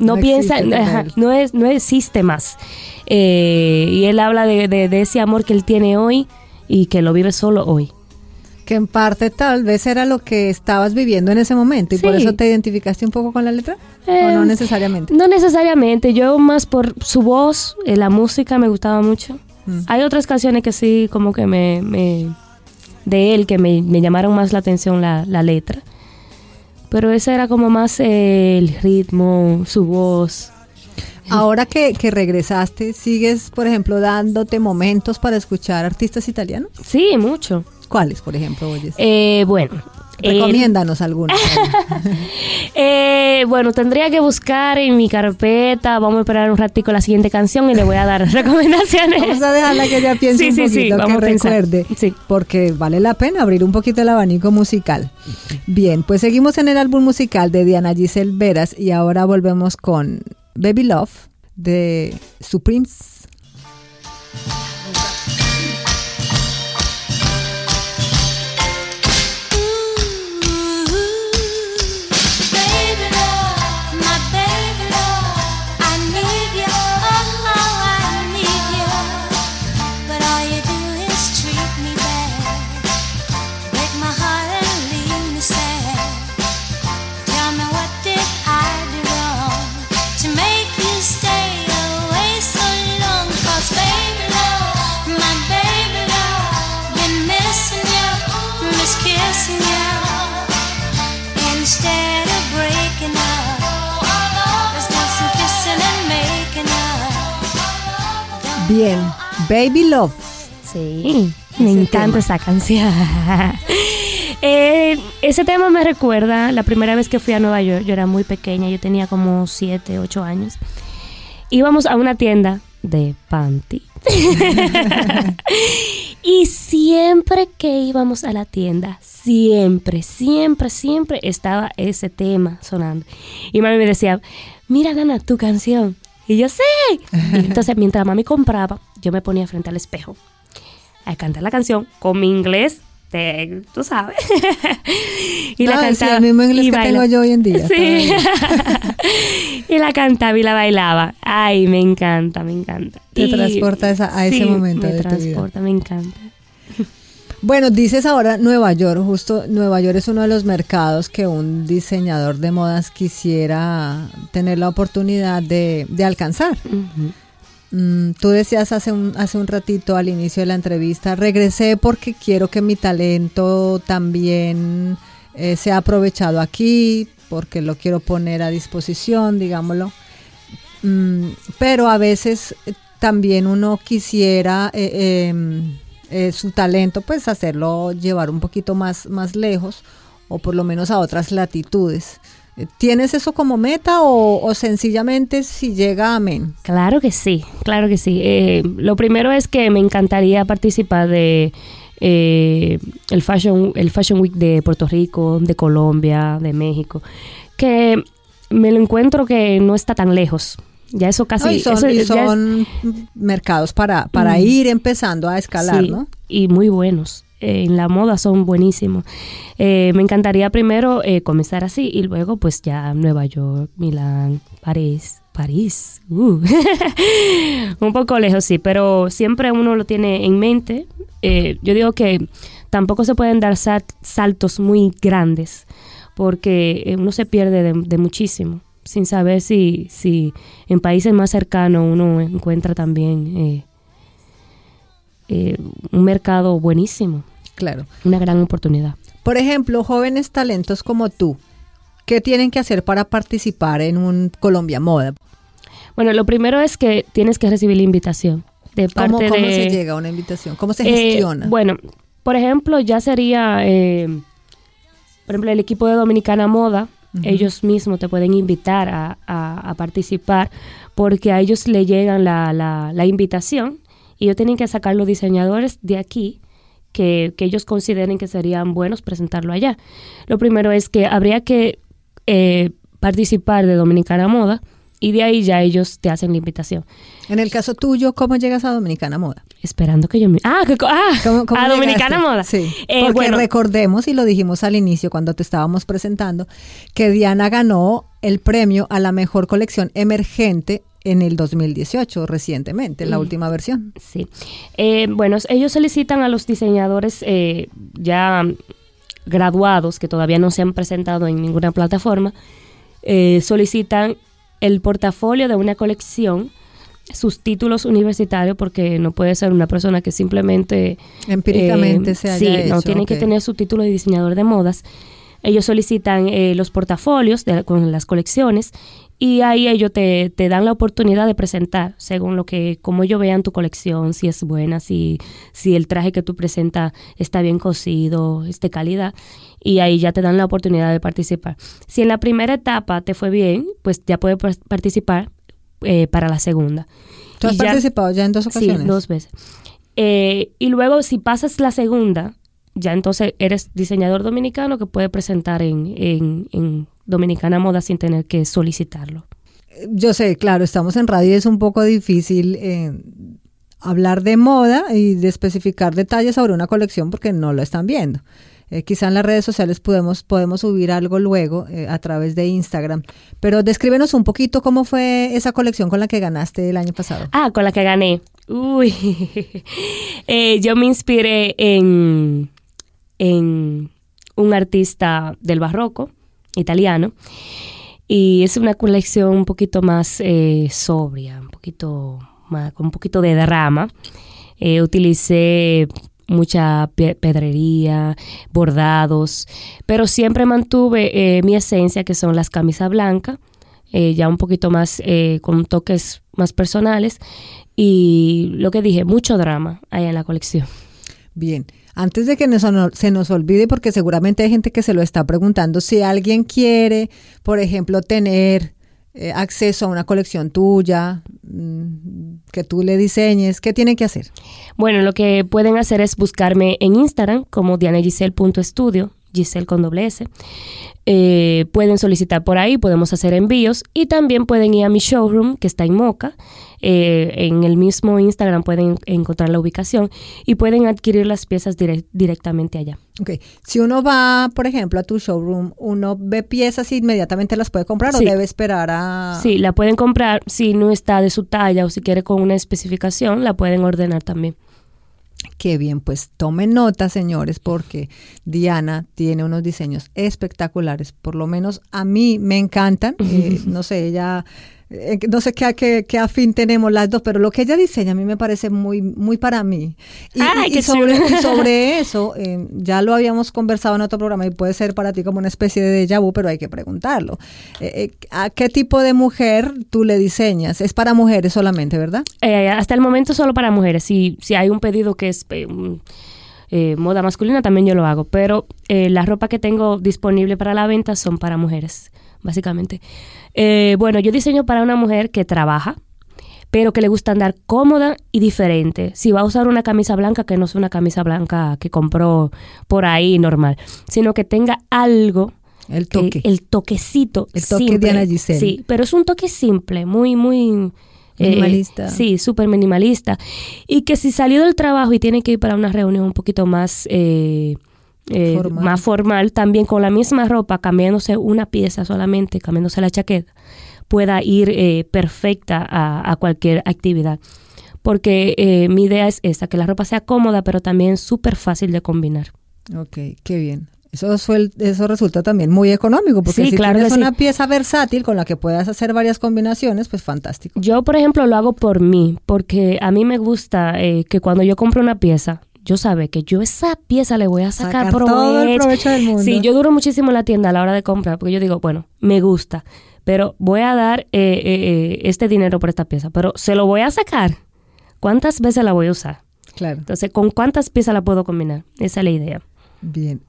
Speaker 3: no,
Speaker 2: No
Speaker 3: piensa, ajá,
Speaker 2: él.
Speaker 3: no es, no existe más. Eh, y él habla de, de- de ese amor que él tiene hoy y que lo vive solo hoy.
Speaker 2: Que en parte tal vez era lo que estabas viviendo en ese momento y por eso te identificaste un poco con la letra. ¿O
Speaker 3: Eh,
Speaker 2: no necesariamente?
Speaker 3: No necesariamente, yo más por su voz, eh, la música me gustaba mucho.
Speaker 2: Mm.
Speaker 3: Hay otras canciones que sí, como que me, me- de él, que me, me llamaron más la atención la, la letra. Pero ese era como más eh, el ritmo, su voz.
Speaker 2: Ahora que, que regresaste, ¿sigues, por ejemplo, dándote momentos para escuchar artistas italianos?
Speaker 3: Sí, mucho.
Speaker 2: ¿Cuáles, por ejemplo, oyes?
Speaker 3: Eh, bueno. eh,
Speaker 2: Recomiéndanos algunos.
Speaker 3: eh, bueno, tendría que buscar en mi carpeta. Vamos a esperar un ratico la siguiente canción y le voy a dar recomendaciones.
Speaker 2: Vamos a dejarla que ella piense
Speaker 3: Sí,
Speaker 2: un
Speaker 3: sí, sí,
Speaker 2: poquito,
Speaker 3: vamos
Speaker 2: que
Speaker 3: a
Speaker 2: recuerde,
Speaker 3: Sí.
Speaker 2: porque vale la pena abrir un poquito el abanico musical. Bien, pues seguimos en el álbum musical de Diana Giselle Veras y ahora volvemos con Baby Love de Supremes. Bien, Baby Love.
Speaker 3: Sí, me
Speaker 2: Ese
Speaker 3: encanta
Speaker 2: tema.
Speaker 3: esa canción. Eh, ese tema me recuerda la primera vez que fui a Nueva York. Yo era muy pequeña, yo tenía como 7, 8 años. Íbamos a una tienda de panty. y siempre que íbamos a la tienda, siempre, siempre, siempre estaba ese tema sonando. Y mami me decía, mira, Nana, tu canción. Y yo, sí. Y entonces, mientras mami compraba, yo me ponía frente al espejo a cantar la canción con mi inglés, tú sabes. y la
Speaker 2: Ah, sí,
Speaker 3: cantaba.
Speaker 2: el mismo inglés
Speaker 3: y
Speaker 2: que tengo yo hoy en día,
Speaker 3: Sí. y la cantaba y la bailaba. Ay, me encanta, me encanta.
Speaker 2: Te
Speaker 3: Y-
Speaker 2: transporta a ese
Speaker 3: sí,
Speaker 2: momento
Speaker 3: me
Speaker 2: de tu vida.
Speaker 3: transporta, me encanta.
Speaker 2: Bueno, dices ahora Nueva York, justo Nueva York es uno de los mercados que un diseñador de modas quisiera tener la oportunidad de, de alcanzar. Mm, tú decías hace un, hace un ratito al inicio de la entrevista, regresé porque quiero que mi talento también eh, sea aprovechado aquí, porque lo quiero poner a disposición, digámoslo. Mm, pero a veces eh, también uno quisiera eh, em, eh, su talento, pues hacerlo llevar un poquito más, más lejos o por lo menos a otras latitudes. Eh, ¿Tienes eso como meta o, sencillamente si llega, amén?
Speaker 3: Claro que sí, claro que sí. Eh, lo primero es que me encantaría participar de el fashion el Fashion Week de Puerto Rico, de Colombia, de México, que me lo encuentro que no está tan lejos. Ya eso casi
Speaker 2: No, y son,
Speaker 3: eso
Speaker 2: y
Speaker 3: ya es-
Speaker 2: son mercados para, para
Speaker 3: Mm.
Speaker 2: ir empezando a escalar,
Speaker 3: Sí,
Speaker 2: ¿no?
Speaker 3: Y muy buenos. Eh, en la moda son buenísimos. Eh, me encantaría primero eh, comenzar así y luego pues ya Nueva York, Milán, París. París. uh. Un poco lejos, sí, pero siempre uno lo tiene en mente. Eh, yo digo que tampoco se pueden dar sal- saltos muy grandes porque uno se pierde de, de muchísimo sin saber si, si en países más cercanos uno encuentra también eh, eh, un mercado buenísimo,
Speaker 2: Claro.
Speaker 3: una gran oportunidad.
Speaker 2: Por ejemplo, jóvenes talentos como tú, ¿qué tienen que hacer para participar en un Colombia Moda?
Speaker 3: Bueno, lo primero es que tienes que recibir la invitación de parte
Speaker 2: ¿Cómo, cómo
Speaker 3: de...
Speaker 2: se llega a una invitación? ¿Cómo se
Speaker 3: Eh,
Speaker 2: gestiona?
Speaker 3: bueno, por ejemplo, ya sería, por ejemplo, el equipo de Dominicana Moda, ellos mismos te pueden invitar a, participar porque a ellos le llegan la, la- la invitación y ellos tienen que sacar los diseñadores de aquí que, que ellos consideren que serían buenos presentarlo allá. Lo primero es que habría que eh, participar de Dominicana Moda y de ahí ya ellos te hacen la invitación.
Speaker 2: en el caso tuyo, ¿cómo llegas a Dominicana Moda?
Speaker 3: Esperando que yo me... Ah, que ah
Speaker 2: ¿Cómo- cómo
Speaker 3: a Dominicana? Moda.
Speaker 2: Sí,
Speaker 3: Eh,
Speaker 2: porque
Speaker 3: bueno,
Speaker 2: recordemos, y lo dijimos al inicio cuando te estábamos presentando, que Diana ganó el premio a la mejor colección emergente en el 2018, recientemente, en la
Speaker 3: Mm.
Speaker 2: última versión.
Speaker 3: Sí. Eh, bueno, ellos solicitan a los diseñadores eh, ya graduados que todavía no se han presentado en ninguna plataforma, eh, solicitan el portafolio de una colección, sus títulos universitarios, porque no puede ser una persona que simplemente...
Speaker 2: Empíricamente
Speaker 3: eh,
Speaker 2: se haya
Speaker 3: Sí, no,
Speaker 2: hecho,
Speaker 3: tiene que tener su título de diseñador de modas. Ellos solicitan eh, los portafolios de- con las colecciones y ahí ellos te, te dan la oportunidad de presentar según lo que, como ellos vean tu colección, si es buena, si, si el traje que tú presentas está bien cosido, es de calidad, y ahí ya te dan la oportunidad de participar. Si en la primera etapa te fue bien, pues ya puedes par- participar eh, para la segunda.
Speaker 2: ¿Tú has
Speaker 3: Y ya-
Speaker 2: participado ya en dos ocasiones?
Speaker 3: Sí, dos veces. Eh, y luego, si pasas la segunda, ya entonces eres diseñador dominicano que puede presentar en, en, en Dominicana Moda sin tener que solicitarlo.
Speaker 2: Yo sé, claro, estamos en radio y es un poco difícil eh, hablar de moda y de especificar detalles sobre una colección porque no lo están viendo. Eh, quizá en las redes sociales podemos, podemos subir algo luego eh, a través de Instagram. Pero descríbenos un poquito cómo fue esa colección con la que ganaste el año pasado.
Speaker 3: Ah, con la que gané. Uy. Eh, yo me inspiré en, en un artista del barroco italiano. Y es una colección un poquito más eh, sobria, un poquito más, con un poquito de drama. Eh, utilicé mucha pe- pedrería, bordados, pero siempre mantuve eh, mi esencia, que son las camisas blancas, ya un poquito más eh, con toques más personales. Y lo que dije, mucho drama hay en la colección.
Speaker 2: Bien, antes de que se nos olvide, porque seguramente hay gente que se lo está preguntando, si alguien quiere, por ejemplo, tener eh, acceso a una colección tuya, mm, que tú le diseñes, ¿qué tiene que hacer?
Speaker 3: Bueno, lo que pueden hacer es buscarme en Instagram como dianagisel.estudio, Giselle con doble S. Eh, pueden solicitar por ahí, podemos hacer envíos y también pueden ir a mi showroom que está en Moca. Eh, en el mismo Instagram pueden encontrar la ubicación y pueden adquirir las piezas direct- directamente allá.
Speaker 2: Ok, si uno va, por ejemplo, a tu showroom, uno ve piezas y inmediatamente las puede comprar
Speaker 3: Sí.
Speaker 2: o debe esperar a...
Speaker 3: Sí, la pueden comprar si no está de su talla o si quiere con una especificación, la pueden ordenar también.
Speaker 2: Qué bien, pues tomen nota, señores, porque Diana tiene unos diseños espectaculares. Por lo menos a mí me encantan. Eh, no sé, ella, no sé qué, qué, qué afín tenemos las dos, pero lo que ella diseña a mí me parece muy, muy para mí. Y,
Speaker 3: Ay,
Speaker 2: y- y
Speaker 3: qué
Speaker 2: sobre, y sobre eso, eh, ya lo habíamos conversado en otro programa y puede ser para ti como una especie de déjà vu, pero hay que preguntarlo. Eh, eh, ¿A qué tipo de mujer tú le diseñas? Es para mujeres solamente, ¿verdad?
Speaker 3: Eh, hasta el momento solo para mujeres. Si, si hay un pedido que es eh, eh, moda masculina, también yo lo hago. Pero eh, la ropa que tengo disponible para la venta son para mujeres, básicamente. Eh, bueno, yo diseño para una mujer que trabaja, pero que le gusta andar cómoda y diferente. Si va a usar una camisa blanca, que no sea una camisa blanca que compró por ahí normal, sino que tenga algo
Speaker 2: El
Speaker 3: que-
Speaker 2: toque.
Speaker 3: el toquecito.
Speaker 2: El toque
Speaker 3: simple.
Speaker 2: Diana Giselle.
Speaker 3: Sí, pero es un toque simple, muy, muy... eh,
Speaker 2: Minimalista.
Speaker 3: sí, súper minimalista. Y que si salió del trabajo y tiene que ir para una reunión un poquito más... eh, eh,
Speaker 2: Formal.
Speaker 3: más formal, también con la misma ropa, cambiándose una pieza solamente, cambiándose la chaqueta, pueda ir eh, perfecta a, a cualquier actividad. Porque eh, mi idea es esa, que la ropa sea cómoda, pero también súper fácil de combinar.
Speaker 2: Ok, qué bien. Eso, suel- eso resulta también muy económico, porque
Speaker 3: Sí,
Speaker 2: si
Speaker 3: claro
Speaker 2: tienes
Speaker 3: sí.
Speaker 2: una pieza versátil con la que puedas hacer varias combinaciones, pues fantástico.
Speaker 3: Yo, por ejemplo, lo hago por mí, porque a mí me gusta que cuando yo compro una pieza, yo sabe que yo esa pieza le voy a sacar,
Speaker 2: Sacar todo el provecho del mundo.
Speaker 3: Sí, yo duro muchísimo en la tienda a la hora de comprar, porque yo digo, bueno, me gusta, pero voy a dar eh, eh, eh, este dinero por esta pieza, pero se lo voy a sacar. ¿Cuántas veces la voy a usar?
Speaker 2: Claro.
Speaker 3: Entonces, ¿con cuántas piezas la puedo combinar? Esa es la idea.
Speaker 2: Bien.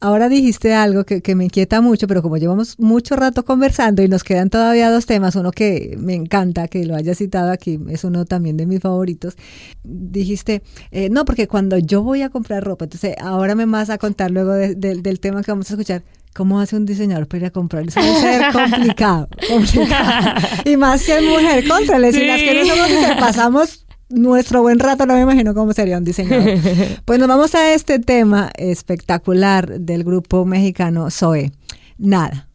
Speaker 2: Ahora dijiste algo que, que me inquieta mucho, pero como llevamos mucho rato conversando y nos quedan todavía dos temas, uno que me encanta que lo haya citado aquí, es uno también de mis favoritos. Dijiste, eh, no, porque cuando yo voy a comprar ropa, entonces ahora me vas a contar luego de- de- del tema que vamos a escuchar. ¿Cómo hace un diseñador para ir a comprar? Eso debe ser complicado, complicado. Y más es mujer, contrale. Si
Speaker 3: Sí.
Speaker 2: las que no somos pasamos nuestro buen rato, no me imagino cómo sería un diseñador. Pues nos vamos a este tema espectacular del grupo mexicano Zoe. Nada.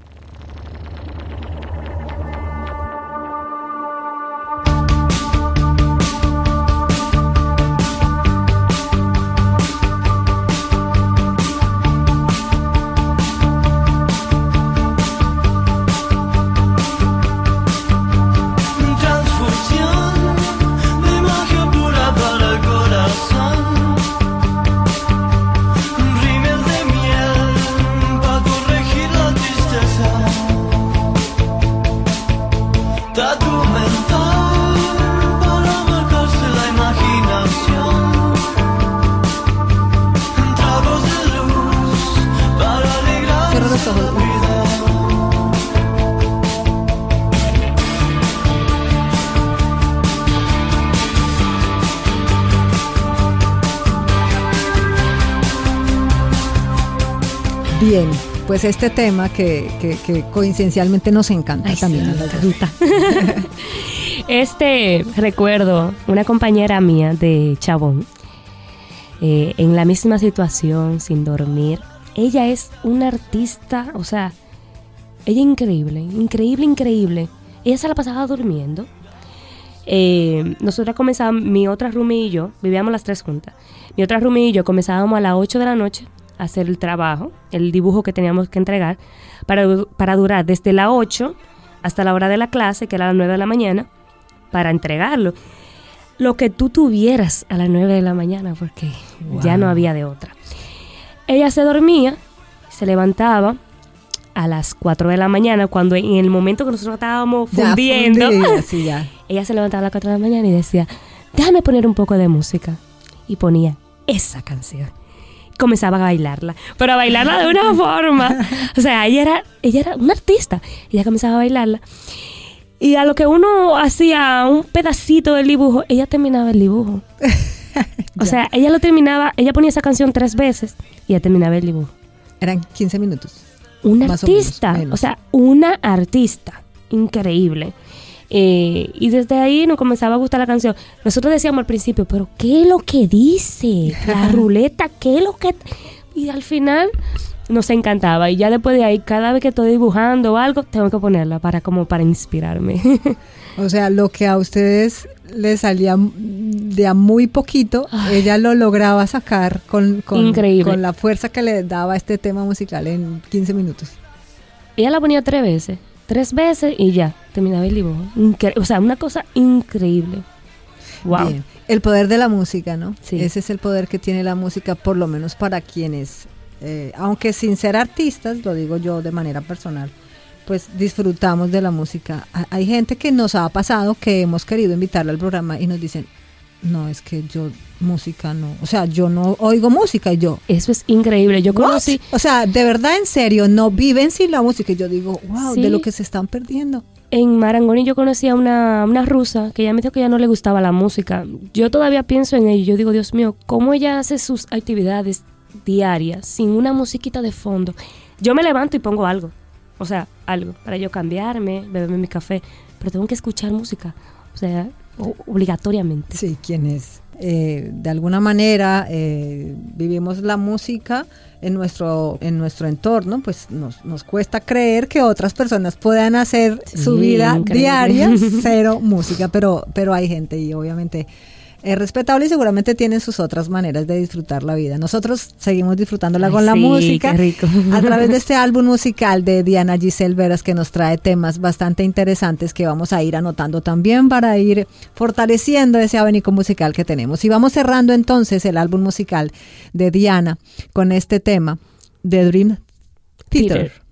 Speaker 2: Bien, pues este tema que, que- que coincidencialmente nos encanta
Speaker 3: Ay,
Speaker 2: también
Speaker 3: sí,
Speaker 2: a las
Speaker 3: encanta. Este recuerdo una compañera mía de Chabón, eh, en la misma situación, sin dormir. Ella es una artista, o sea, ella increíble, increíble, increíble. Ella se la pasaba durmiendo. Eh, nosotras comenzábamos, mi otra roomie y yo, vivíamos las tres juntas. Mi otra roomie y yo comenzábamos a las 8 de la noche hacer el trabajo, el dibujo que teníamos que entregar, para, para durar desde las 8 hasta la hora de la clase, que era las 9 de la mañana, para entregarlo. Lo que tú tuvieras a las 9 de la mañana, porque ya no había de otra. Ella se dormía, se levantaba a las 4 de la mañana, cuando en el momento que nosotros estábamos
Speaker 2: Ya
Speaker 3: fundiendo,
Speaker 2: sí, ya.
Speaker 3: ella se levantaba a las 4 de la mañana y decía, déjame poner un poco de música. Y ponía esa canción. Comenzaba a bailarla, pero a bailarla de una forma. O sea, ella era, ella era una artista. Ella comenzaba a bailarla. Y a lo que uno hacía un pedacito del dibujo, ella terminaba el dibujo. O sea, ella lo terminaba, ella ponía esa canción tres veces y ella terminaba el dibujo.
Speaker 2: Eran 15 minutos.
Speaker 3: Una
Speaker 2: Más o menos,
Speaker 3: artista, o, sea, una artista increíble. Eh, y desde ahí nos comenzaba a gustar la canción. Nosotros decíamos al principio, pero ¿qué es lo que dice? La ruleta, ¿qué es lo que...? Y al final nos encantaba. Y ya después de ahí, cada vez que estoy dibujando o algo, tengo que ponerla para como para inspirarme.
Speaker 2: O sea, lo que a ustedes les salía de a muy poquito, ella lo lograba sacar con, con,
Speaker 3: Increíble.
Speaker 2: con la fuerza que le daba este tema musical en 15 minutos.
Speaker 3: Ella la ponía tres veces. Tres veces y ya, terminaba el dibujo. Incre- o sea, una cosa increíble. Wow.
Speaker 2: Bien. El poder de la música, ¿no?
Speaker 3: Sí.
Speaker 2: Ese es el poder que tiene la música, por lo menos para quienes, eh, aunque sin ser artistas, lo digo yo de manera personal, pues disfrutamos de la música. Ha- Hay gente que nos ha pasado que hemos querido invitarla al programa y nos dicen, no, es que yo música no, o sea, yo no oigo música y yo,
Speaker 3: Eso es increíble. Yo
Speaker 2: "What?".
Speaker 3: conocí...
Speaker 2: O sea, de verdad, en serio, no viven sin la música. Y yo digo, wow,
Speaker 3: Sí.
Speaker 2: de lo que se están perdiendo.
Speaker 3: En Marangoni yo conocí a una, una rusa que ella me dijo que ya no le gustaba la música. Yo todavía pienso en ello. Yo digo, Dios mío, ¿cómo ella hace sus actividades diarias sin una musiquita de fondo? Yo me levanto y pongo algo. O sea, algo. Para yo cambiarme, beberme mi café. Pero tengo que escuchar música. O sea, obligatoriamente.
Speaker 2: Sí, quienes eh, de alguna manera eh, vivimos la música en nuestro, en nuestro entorno, pues nos, nos cuesta creer que otras personas puedan hacer su vida
Speaker 3: increíble.
Speaker 2: diaria cero música, pero, pero hay gente y obviamente es respetable y seguramente tienen sus otras maneras de disfrutar la vida. Nosotros seguimos disfrutándola
Speaker 3: Ay,
Speaker 2: con la música
Speaker 3: qué rico.
Speaker 2: a través de este álbum musical de Diana Giselle Veras que nos trae temas bastante interesantes que vamos a ir anotando también para ir fortaleciendo ese abanico musical que tenemos. Y vamos cerrando entonces el álbum musical de Diana con este tema de Dream Theater.
Speaker 3: Theater.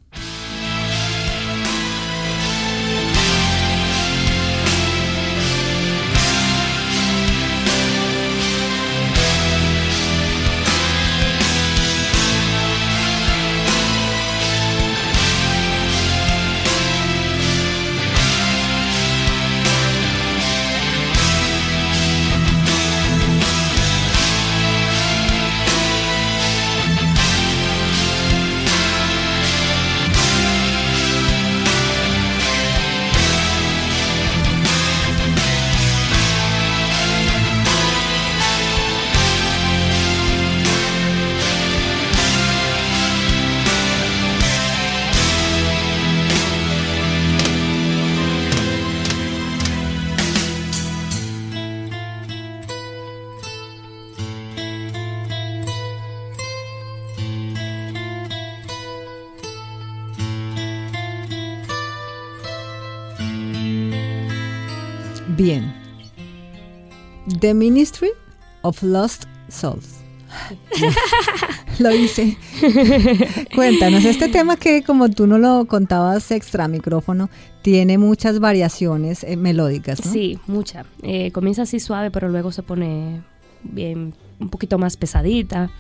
Speaker 2: The Ministry of Lost Souls. lo hice. Cuéntanos, este tema que como tú no lo contabas extra micrófono, tiene muchas variaciones eh, melódicas, ¿no?
Speaker 3: Sí, mucha. Eh, comienza así suave, pero luego se pone bien, un poquito más pesadita.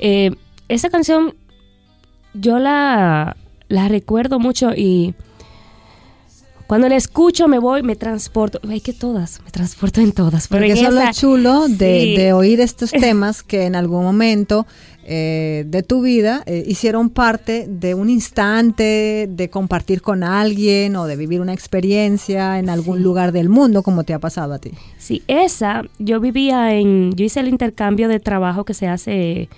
Speaker 3: Eh, esa canción yo la recuerdo mucho y cuando la escucho me voy, me transporto. Hay que todas, me transporto en todas.
Speaker 2: Porque eso es lo chulo de,
Speaker 3: Sí.
Speaker 2: de oír estos temas que en algún momento eh, de tu vida eh, hicieron parte de un instante de compartir con alguien o de vivir una experiencia en algún lugar del mundo, como te ha pasado a ti.
Speaker 3: Sí, esa, yo vivía en, yo hice el intercambio de trabajo que se hace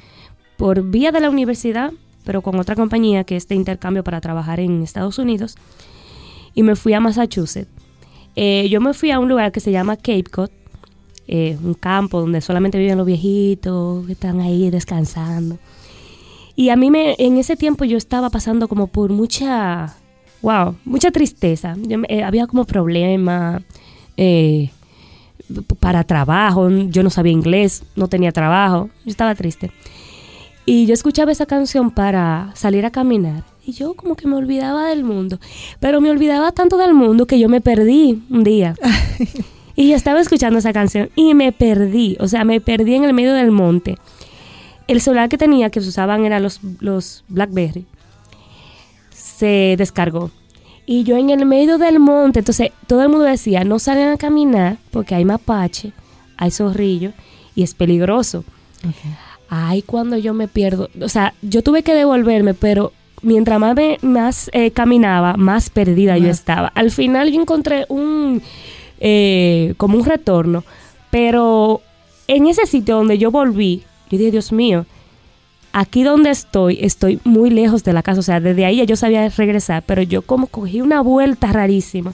Speaker 3: por vía de la universidad, pero con otra compañía que es de intercambio para trabajar en Estados Unidos, y me fui a Massachusetts. Eh, yo me fui a un lugar que se llama Cape Cod, eh, un campo donde solamente viven los viejitos, que están ahí descansando. Y a mí me, en ese tiempo yo estaba pasando como por mucha, wow, mucha tristeza. Eh, había como problemas para trabajo, yo no sabía inglés, no tenía trabajo, yo estaba triste. Y yo escuchaba esa canción para salir a caminar. Y yo como que me olvidaba del mundo. Pero me olvidaba tanto del mundo que yo me perdí un día. y yo estaba escuchando esa canción y me perdí. O sea, me perdí en el medio del monte. El celular que tenía, que se usaban eran los, los Blackberry, se descargó. Y yo en el medio del monte, entonces todo el mundo decía, no salgan a caminar porque hay mapache, hay zorrillo y es peligroso. Ay, cuando yo me pierdo. O sea, yo tuve que devolverme, pero mientras más, me- más eh, caminaba, más perdida yo estaba. Al final yo encontré un, eh, como un retorno, pero en ese sitio donde yo volví, yo dije, Dios mío, aquí donde estoy, estoy muy lejos de la casa. O sea, desde ahí ya yo sabía regresar, pero yo como cogí una vuelta rarísima.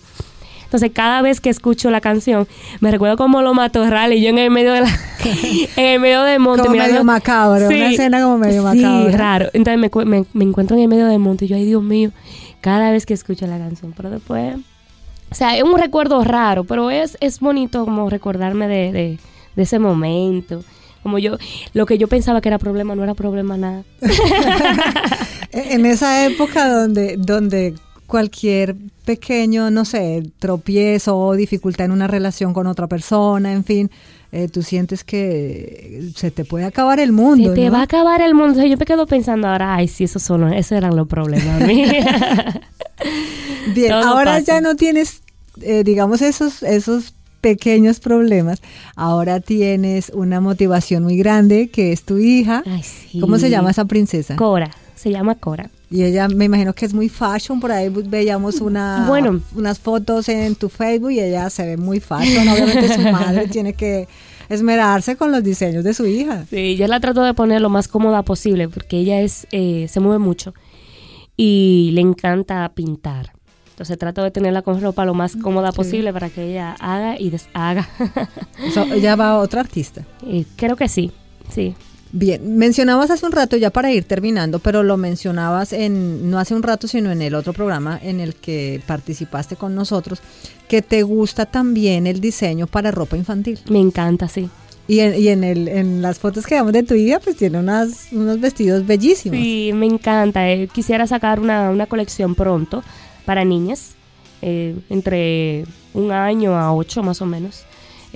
Speaker 3: Entonces, cada vez que escucho la canción, me recuerdo como lo matorral y yo en el medio de la, en el medio del monte.
Speaker 2: Como
Speaker 3: mirando-
Speaker 2: medio macabro, una escena como medio
Speaker 3: sí,
Speaker 2: macabra.
Speaker 3: raro. Entonces me, me- me encuentro en el medio del monte y yo, ay Dios mío, cada vez que escucho la canción. Pero después, o sea, es un recuerdo raro, pero es, es bonito como recordarme de, de, de ese momento. Como yo, lo que yo pensaba que era problema no era problema nada.
Speaker 2: En esa época donde, donde cualquier pequeño, no sé, tropiezo o dificultad en una relación con otra persona, en fin, eh, tú sientes que se te puede acabar el mundo.
Speaker 3: Se te
Speaker 2: ¿no?
Speaker 3: va a acabar el mundo. O sea, yo me quedo pensando ahora, ay, sí, esos son, esos eran los problemas.
Speaker 2: Bien,
Speaker 3: Todo
Speaker 2: ahora
Speaker 3: pasa.
Speaker 2: ya no tienes, eh, digamos, esos, esos pequeños problemas. Ahora tienes una motivación muy grande que es tu hija.
Speaker 3: Ay, sí.
Speaker 2: ¿Cómo se llama esa princesa?
Speaker 3: Cora, se llama Cora.
Speaker 2: Y ella me imagino que es muy fashion, por ahí veíamos una,
Speaker 3: Bueno.
Speaker 2: unas fotos en tu Facebook y ella se ve muy fashion. Obviamente su madre tiene que esmerarse con los diseños de su hija.
Speaker 3: Sí, yo la trato de poner lo más cómoda posible porque ella es eh, se mueve mucho y le encanta pintar. Entonces trato de tenerla con ropa lo más cómoda posible para que ella haga y deshaga.
Speaker 2: Ella va a otra artista.
Speaker 3: Eh, creo que sí, sí.
Speaker 2: Bien, mencionabas hace un rato, ya para ir terminando, pero lo mencionabas en, no hace un rato, sino en el otro programa en el que participaste con nosotros, que te gusta también el diseño para ropa infantil.
Speaker 3: Me encanta, sí.
Speaker 2: Y en, y en, el, en las fotos que damos de tu hija, pues tiene unas, unos vestidos bellísimos.
Speaker 3: Sí, me encanta. eh, quisiera sacar una, una colección pronto para niñas, eh, entre un año a ocho más o menos.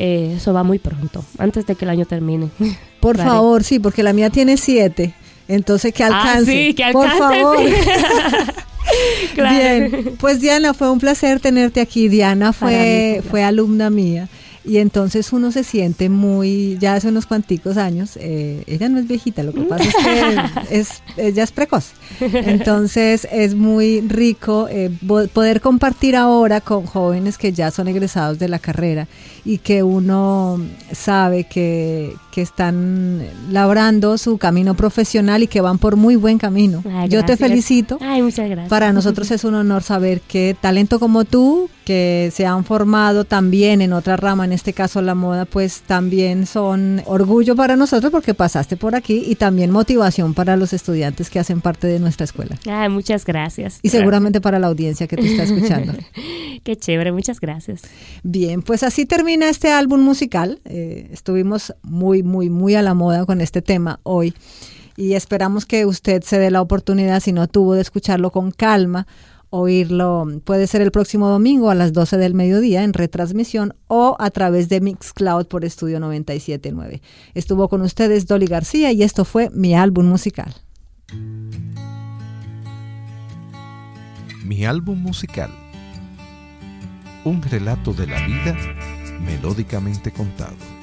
Speaker 3: Eh, eso va muy pronto, antes de que el año termine.
Speaker 2: Por
Speaker 3: Vale.
Speaker 2: favor, sí, porque la mía tiene siete. Entonces, que
Speaker 3: Ah,
Speaker 2: alcance.
Speaker 3: sí, que
Speaker 2: Por
Speaker 3: alcance,
Speaker 2: favor.
Speaker 3: sí. Claro.
Speaker 2: Bien, pues Diana, fue un placer tenerte aquí. Diana
Speaker 3: mí
Speaker 2: fue
Speaker 3: fue
Speaker 2: alumna mía. Y entonces uno se siente muy, ya hace unos cuanticos años, eh, ella no es viejita, lo que pasa es que es, ella es precoz. Entonces es muy rico eh, poder compartir ahora con jóvenes que ya son egresados de la carrera y que uno sabe que, que están labrando su camino profesional y que van por muy buen camino.
Speaker 3: Ay,
Speaker 2: Yo te felicito.
Speaker 3: Ay, muchas gracias.
Speaker 2: Para nosotros es un honor saber que talento como tú, que se han formado también en otra rama, en este caso la moda, pues también son orgullo para nosotros porque pasaste por aquí y también motivación para los estudiantes que hacen parte de nuestra escuela.
Speaker 3: Ay, muchas gracias.
Speaker 2: Y seguramente para la audiencia que te está escuchando.
Speaker 3: Qué chévere, muchas gracias.
Speaker 2: Bien, pues así termina este álbum musical. Eh, estuvimos muy, muy, muy a la moda con este tema hoy y esperamos que usted se dé la oportunidad, si no tuvo de escucharlo con calma, oírlo. Puede ser el próximo domingo a las 12 del mediodía en retransmisión o a través de Mixcloud por Estudio 979. Estuvo con ustedes Dolly García y esto fue mi álbum musical.
Speaker 1: Mi álbum musical. Un relato de la vida melódicamente contado.